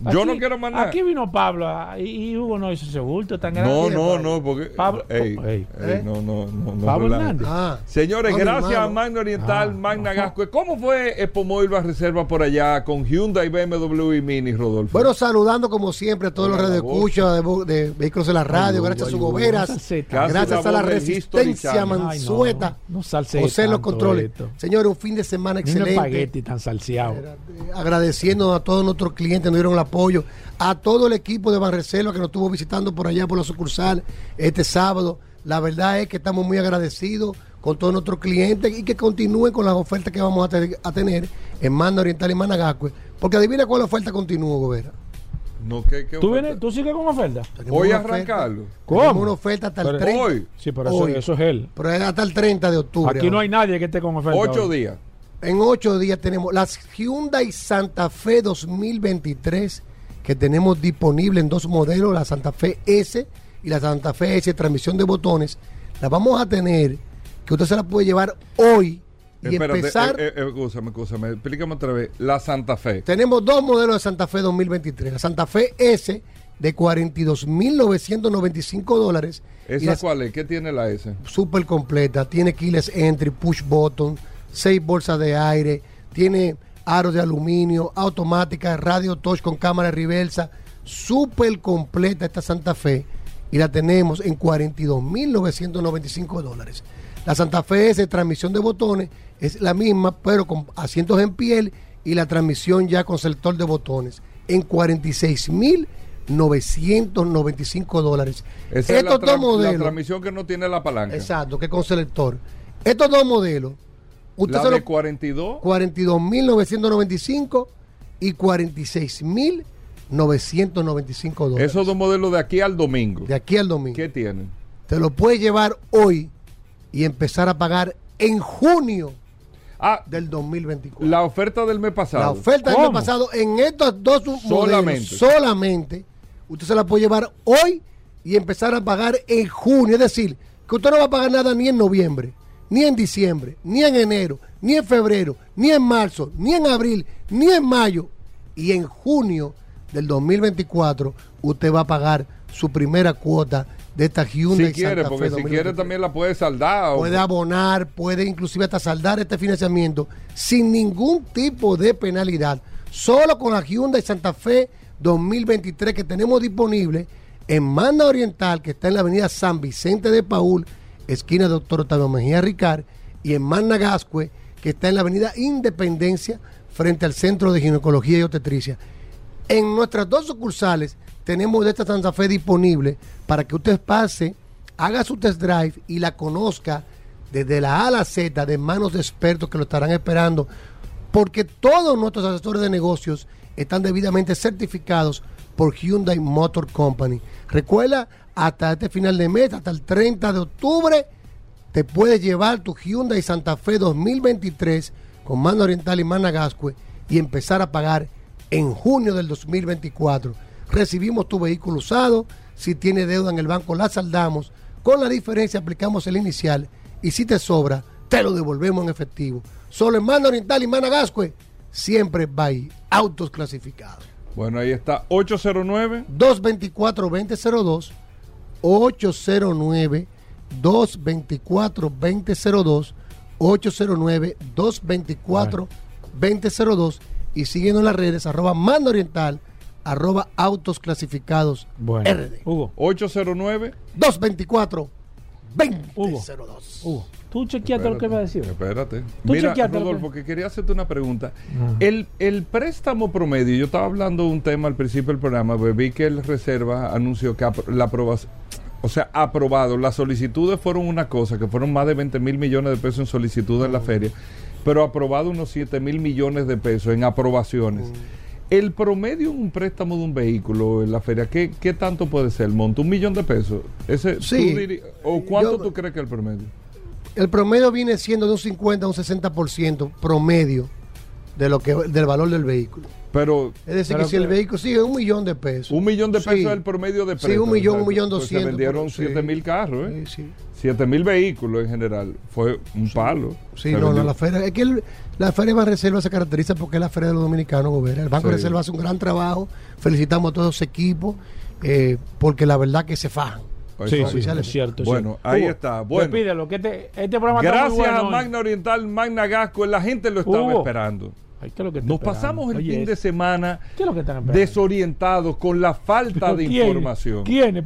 Yo Aquí- no quiero más nada. Aquí vino Pablo ah, y, y Hugo no hizo ese bulto tan grande. No, no, no, porque. Pablo- Ey, Ey, ey, ¿eh? no, no, no, no. Pablo. Hernández. Ah. Señores, gracias a. Magna Oriental, Ah, Magna Gasco. ¿Cómo fue Expomóvil Reserva por allá con Hyundai, BMW y Mini, Rodolfo? Bueno, saludando como siempre a todos los la radioescuchas de, de vehículos en la radio, Ay, gracias a salseta. Casi gracias la a la resistencia mansueta, Ay, no, José los controles. Señores, un fin de semana Ni un excelente. espagueti tan salseado. agradeciendo a todos nuestros clientes nos dieron el apoyo, a todo el equipo de Banreserva que nos estuvo visitando por allá por la sucursal este sábado. La verdad es que estamos muy agradecidos con todos nuestros clientes y que continúen con las ofertas que vamos a, te- a tener en Manda Oriental y Managacue. Porque adivina cuál oferta continúa, Gobera. No, ¿qué, qué ¿Tú, vienes, ¿Tú sigues con oferta? Hoy una arrancarlo. Tenemos una oferta hasta el Pero- 30. Hoy. Sí, pero eso- eso es él. Pero es hasta el 30 de octubre. Aquí no hay nadie que esté con oferta. Ocho hoy. días. En ocho días tenemos las Hyundai Santa Fe 2023 que tenemos disponible en dos modelos, la Santa Fe S y la Santa Fe S transmisión de botones. La vamos a tener que usted se la puede llevar hoy y Espérate, empezar. eh, eh. Explícame otra vez. La Santa Fe. Tenemos dos modelos de Santa Fe 2023. La Santa Fe S de 42.995 dólares. y ¿Esa la cuál es? ¿Qué tiene la S? super completa. Tiene keyless entry, push button, seis bolsas de aire, tiene aros de aluminio, automática, radio touch con cámara reversa. Super completa esta Santa Fe. Y la tenemos en 42.995 dólares. La Santa Fe S, transmisión de botones, es la misma, pero con asientos en piel y la transmisión ya con selector de botones en 46.995 dólares. Esa es la, Estos dos tra- la modelos. transmisión que no tiene la palanca. Exacto, que con selector. Estos dos modelos, usted La se de lo 42. 42.995 y 46.995 dólares. Esos dos modelos de aquí al domingo. De aquí al domingo. ¿Qué tienen? Te lo puedes llevar hoy y empezar a pagar en junio del 2024. La oferta del mes pasado. La oferta del mes pasado en estos dos Solamente. modelos solamente, usted se la puede llevar hoy y empezar a pagar en junio. Es decir, que usted no va a pagar nada ni en noviembre, ni en diciembre, ni en enero, ni en febrero, ni en marzo, ni en abril, ni en mayo. Y en junio del 2024 usted va a pagar su primera cuota de esta Hyundai Si quiere, Santa porque Fe si 2023 quiere también la puede saldar. puede abonar, puede inclusive hasta saldar este financiamiento sin ningún tipo de penalidad. Solo con la Hyundai Santa Fe 2023 que tenemos disponible en Manda Oriental, que está en la avenida San Vicente de Paul, esquina Doctor Octavio Mejía Ricard, y en Manda Gascue, que está en la avenida Independencia, frente al Centro de Ginecología y Obstetricia. En nuestras dos sucursales tenemos de esta Santa Fe disponible para que usted pase, haga su test drive y la conozca desde la A a la Z de manos de expertos que lo estarán esperando, porque todos nuestros asesores de negocios están debidamente certificados por Hyundai Motor Company. Recuerda, hasta este final de mes, hasta el 30 de octubre, te puedes llevar tu Hyundai Santa Fe 2023 con mano oriental y Managascue y empezar a pagar en junio del 2024. Recibimos tu vehículo usado, si tiene deuda en el banco la saldamos, con la diferencia aplicamos el inicial y si te sobra, te lo devolvemos en efectivo. Solo en mano oriental y Managascue, siempre by autos clasificados. Bueno, ahí está. 809. 224-2002, 809-224-2002, 809-224-2002 y síguenos en las redes arroba mando oriental arroba autos clasificados Bueno, RD. Hugo. 809 224 Hugo. 2002. Hugo. Tú chequeaste lo que iba a decir. Espérate. Tú Mira, Rodolfo, que quería hacerte una pregunta. El, el préstamo promedio, yo estaba hablando de un tema al principio del programa, pues vi que el Reserva anunció que apro- la aprobación, o sea, aprobado, las solicitudes fueron una cosa, que fueron más de 20 mil millones de pesos en solicitudes en la feria, pero aprobado unos 7 mil millones de pesos en aprobaciones. El promedio en un préstamo de un vehículo en la feria, ¿qué, qué tanto puede ser? ¿Monto un millón de pesos? Ese, tú Sí. ¿O cuánto Yo- tú crees que es el promedio? El promedio viene siendo de un 50 a un 60% promedio de lo que del valor del vehículo. Pero, Es decir, pero que si el vehículo sigue un millón de pesos. Un millón de Sí. pesos es el promedio de Sí, precios. un millón, un millón doscientos. Se vendieron sí. 7 mil carros, ¿eh? Sí, sí. 7 mil vehículos en general. Fue un palo. Sí, no, no, la feria. Es que el- la feria de Reserva se caracteriza porque es la feria de los dominicanos, Gobera. El Banco Sí. de Reserva hace un gran trabajo. Felicitamos a todos los equipos eh, porque la verdad que se fajan. Pues Sí, sí, es cierto. Bueno, ahí Hugo, está. Bueno. Despídelo, que este, este programa está muy Gracias bueno a hoy. Magna Oriental, Magna Gasco, la gente lo estaba Hugo. esperando. Ay, ¿qué es lo que está Nos pasamos el Oye, fin de semana ¿Qué es lo que están esperando? desorientados con la falta ¿Pero de quién? información. ¿Quién es?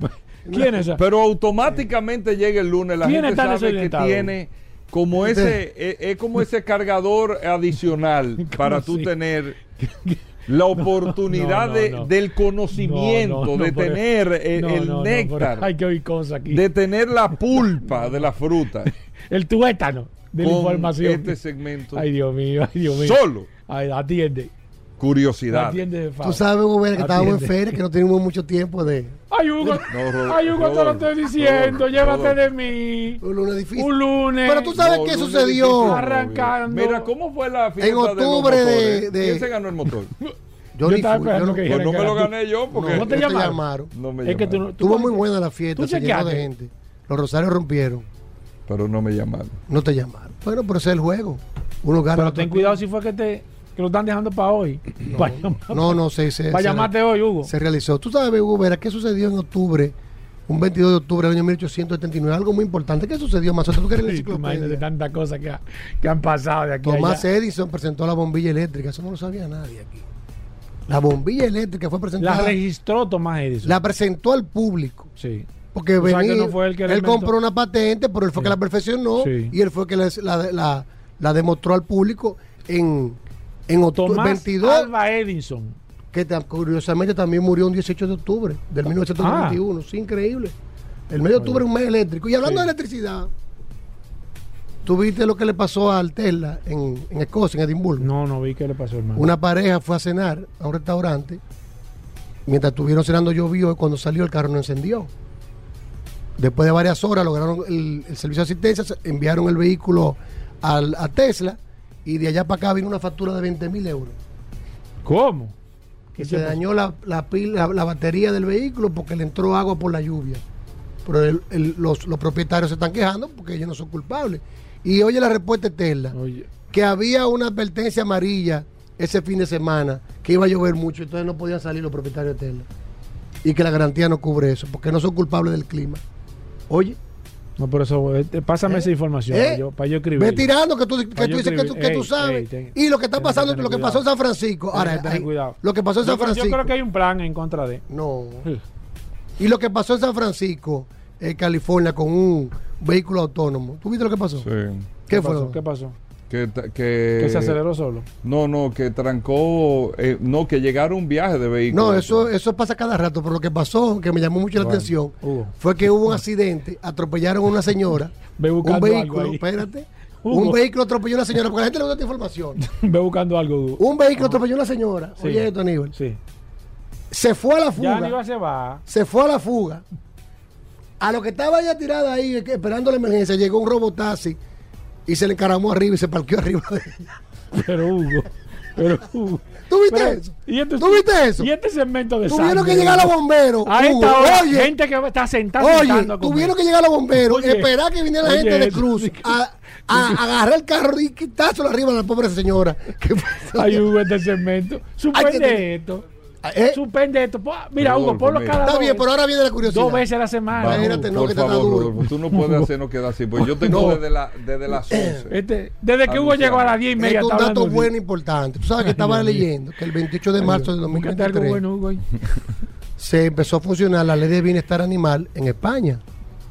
¿Quién es? Pero automáticamente llega el lunes, la ¿Quién gente sabe que tiene como ese es, es como ese cargador adicional para tú tener la oportunidad no, de- no. del conocimiento, No, no, no, de tener el, no, el néctar, pero hay que oír cosas aquí. de tener la pulpa de la fruta. El tuétano de la información. Este segmento Ay, Dios mío, ay, Dios mío. solo Ay, atiende. curiosidad. Atiende de Tú sabes, Gobera, que estábamos en feria, que no tenemos mucho tiempo de. Ay, Hugo, No, Ro- ay, Hugo, te lo estoy diciendo. Llévate de mí. Un lunes difícil. Un lunes. Pero tú sabes No, qué sucedió. difícil, Arrancando. Mira, ¿cómo fue la fiesta En octubre de de- de- ¿Quién se ganó el motor? Yo, Yo ni estaba fui, esperando yo no, que Pues no me lo gané yo porque No te no te llamaron. llamaron. No me Es que tú llamaron. Estuvo muy buena la fiesta, ¿Tú se llenó chequeaste? de gente. Los rosarios rompieron. pero no me llamaron. No te llamaron. Bueno, pero ese es el juego. Uno gana. Pero ten cuidado si fue que te que lo están dejando para hoy. Para No, no, se, se, para se- llamarte hoy, Hugo. se realizó. Tú sabes, Hugo Vera, ¿qué sucedió en octubre? Un 22 de octubre del año 1879. Algo muy importante. ¿Qué sucedió más? Tú que eres la Sí, enciclopedia. tantas cosas que, ha- que han pasado de aquí Tomás allá. Edison presentó la bombilla eléctrica. Eso no lo sabía nadie aquí. La bombilla eléctrica fue La presentada. registró Tomás Edison. La presentó al público. sí. Porque O sea, que venía, no fue él que la él inventó. compró una patente, pero él fue Sí. que la perfeccionó Sí. y él fue que la, la, la- la demostró al público en, en octubre Tomás 22, Alva Edison. que curiosamente también murió un 18 de octubre del 1991. Ah. Sí, increíble. El mes de octubre es un mes eléctrico. Y hablando Sí. de electricidad, ¿tú viste lo que le pasó al Tesla en, en Escocia, en Edimburgo? No, no vi qué le pasó, hermano. Una pareja fue a cenar a un restaurante. Mientras estuvieron cenando llovió y cuando salió el carro no encendió. Después de varias horas lograron el, el servicio de asistencia, enviaron el vehículo al- a Tesla y de allá para acá vino una factura de 20 mil euros. ¿Cómo? Que ¿Qué se dañó la, la, pila- la, la batería del vehículo porque le entró agua por la lluvia. Pero el- el- los, los propietarios se están quejando porque ellos no son culpables. Y oye la respuesta de Tesla, Oye, que había una advertencia amarilla ese fin de semana, que iba a llover mucho, entonces no podían salir los propietarios de Tesla. Y que la garantía no cubre eso, porque no son culpables del clima. Oye, no, por eso, eh, pásame ¿Eh? esa información ¿Eh? para, yo, para yo escribir. ve tirando que tú, que tú dices que tú, sabes. ey, ten- y lo que está que pasando, lo que cuidado. pasó en San Francisco. Ahora, tener ahí, cuidado. lo que pasó en Yo San creo- Francisco. Yo creo que hay un plan en contra de. No. Sí. Y lo que pasó en San Francisco, en California, con un vehículo autónomo. ¿Tú viste lo que pasó? Sí. ¿Qué, ¿Qué fue? pasó? ¿Qué pasó? Que, ta- que, Que se aceleró solo. No, no, que trancó, eh, no, que llegaron un viaje de vehículo. No, eso, eso pasa cada rato, pero lo que pasó, que me llamó mucho la Bueno, atención, Hugo. fue que hubo un accidente, atropellaron a una señora, Ve un vehículo, ahí. espérate, Hugo. un vehículo atropelló a una señora, porque la gente le gusta esta información. Ve buscando algo. Hugo. Un vehículo atropelló a una señora, Sí. oye esto, Aníbal, Sí. se fue a la Ya fuga, Aníbal se va. se fue a la fuga. A lo que estaba ella tirada ahí, esperando la emergencia, llegó un robotaxi y se le encaramó arriba y se parqueó arriba de ella. Pero Hugo. Pero Hugo. ¿Tú viste Pero- eso? ¿y este- ¿Tú viste eso? Y este segmento de Tuvieron sangre, que llegar los bomberos. A esta Hugo, hora, oye, gente que está sentada. Oye, tuvieron que llegar los bomberos, Oye, esperar que viniera la gente de Cruz a, a agarrar el carro y quitárselo arriba a la pobre señora. Ay, Hugo, este segmento. Tener- esto. ¿Eh? Suspende esto. Mira, Rodolfo, Hugo, ponlo mira. cada Está dos bien, veces. pero ahora viene la curiosidad. Dos veces a la semana. Vamos, Imagínate, no, por que te está favor, duro. Rodolfo, tú no puedes hacernos quedar así, pues yo tengo No. desde, la, desde las 11. Este, desde que Hugo llegó a las 10 y media. Esto es un dato bueno e importante. Tú sabes que estaba leyendo que el 28 de marzo de Búscate algo 2023 bueno, Hugo. se empezó a funcionar la ley de bienestar animal en España,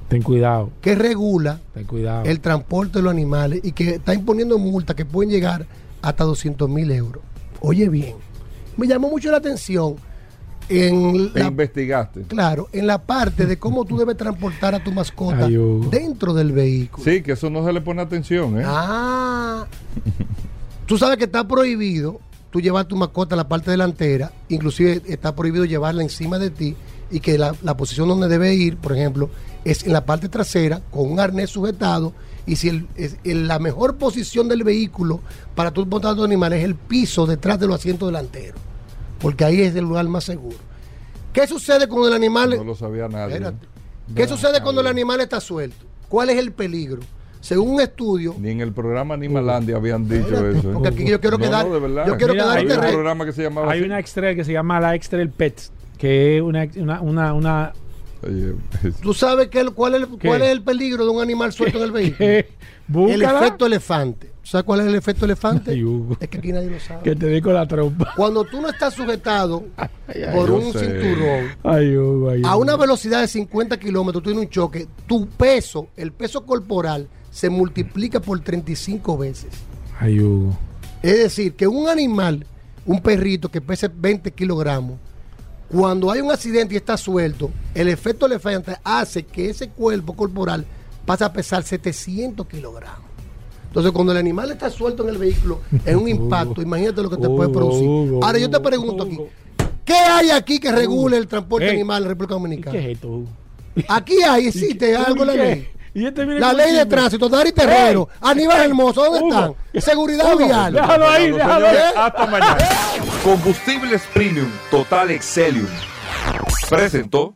Ten cuidado, que regula ten cuidado. el transporte de los animales y que está imponiendo multas que pueden llegar hasta 200 mil euros. Oye bien, me llamó mucho la atención en la, investigaste. claro, en la parte de cómo tú debes transportar a tu mascota Ay, Hugo. dentro del vehículo. Sí, que eso no se le pone atención, ¿eh? Ah, tú sabes que está prohibido tú llevar tu mascota a la parte delantera, inclusive está prohibido llevarla encima de ti y que la, la posición donde debe ir, por ejemplo, es en la parte trasera con un arnés sujetado y si el- es- el- la mejor posición del vehículo para tú montar tu animal es el piso detrás de los asientos delanteros, porque ahí es el lugar más seguro. ¿Qué sucede cuando el animal... No lo sabía nadie. Espérate. ¿Qué sucede cuando el animal está suelto? ¿Cuál es el peligro? Según un estudio, Ni en el programa Animalandia habían dicho Espérate, eso. ¿eh? porque aquí yo quiero No, quedar- no, de verdad. yo quiero Mira, quedar hay un programa que se llamaba Hay así. una Extrail que se llama la Extrail Pets, que es una, una, una, una Oye, ¿Tú sabes qué, cuál, es, ¿Qué? cuál es el peligro de un animal suelto en el vehículo? que El efecto elefante. ¿Sabes cuál es el efecto elefante? Ay, Hugo. Es que aquí nadie lo sabe. que te dé con la trompa. Cuando tú no estás sujetado por un sé. cinturón Hugo, a una velocidad de 50 kilómetros, tú tienes un choque, tu peso, el peso corporal, se multiplica por 35 veces. Ay, Hugo. Es decir, que un animal, un perrito que pese 20 kilogramos, cuando hay un accidente y está suelto, el efecto elefante hace que ese cuerpo corporal pase a pesar 700 kilogramos. Entonces, cuando el animal está suelto en el vehículo, es un impacto. Imagínate lo que te puede producir. Ahora, yo te pregunto aquí. ¿qué hay aquí que regule el transporte animal en la República ¿Y Dominicana? qué es esto, Hugo? Aquí hay, existe algo en la ley. Y este La ley de tránsito, Dari Terrero, Ey. Aníbal Hermoso, ¿dónde Hugo. están? Seguridad Hugo, vial. Déjalo ahí, déjalo ahí. Señores, hasta mañana. Combustibles Premium Total Excelium presentó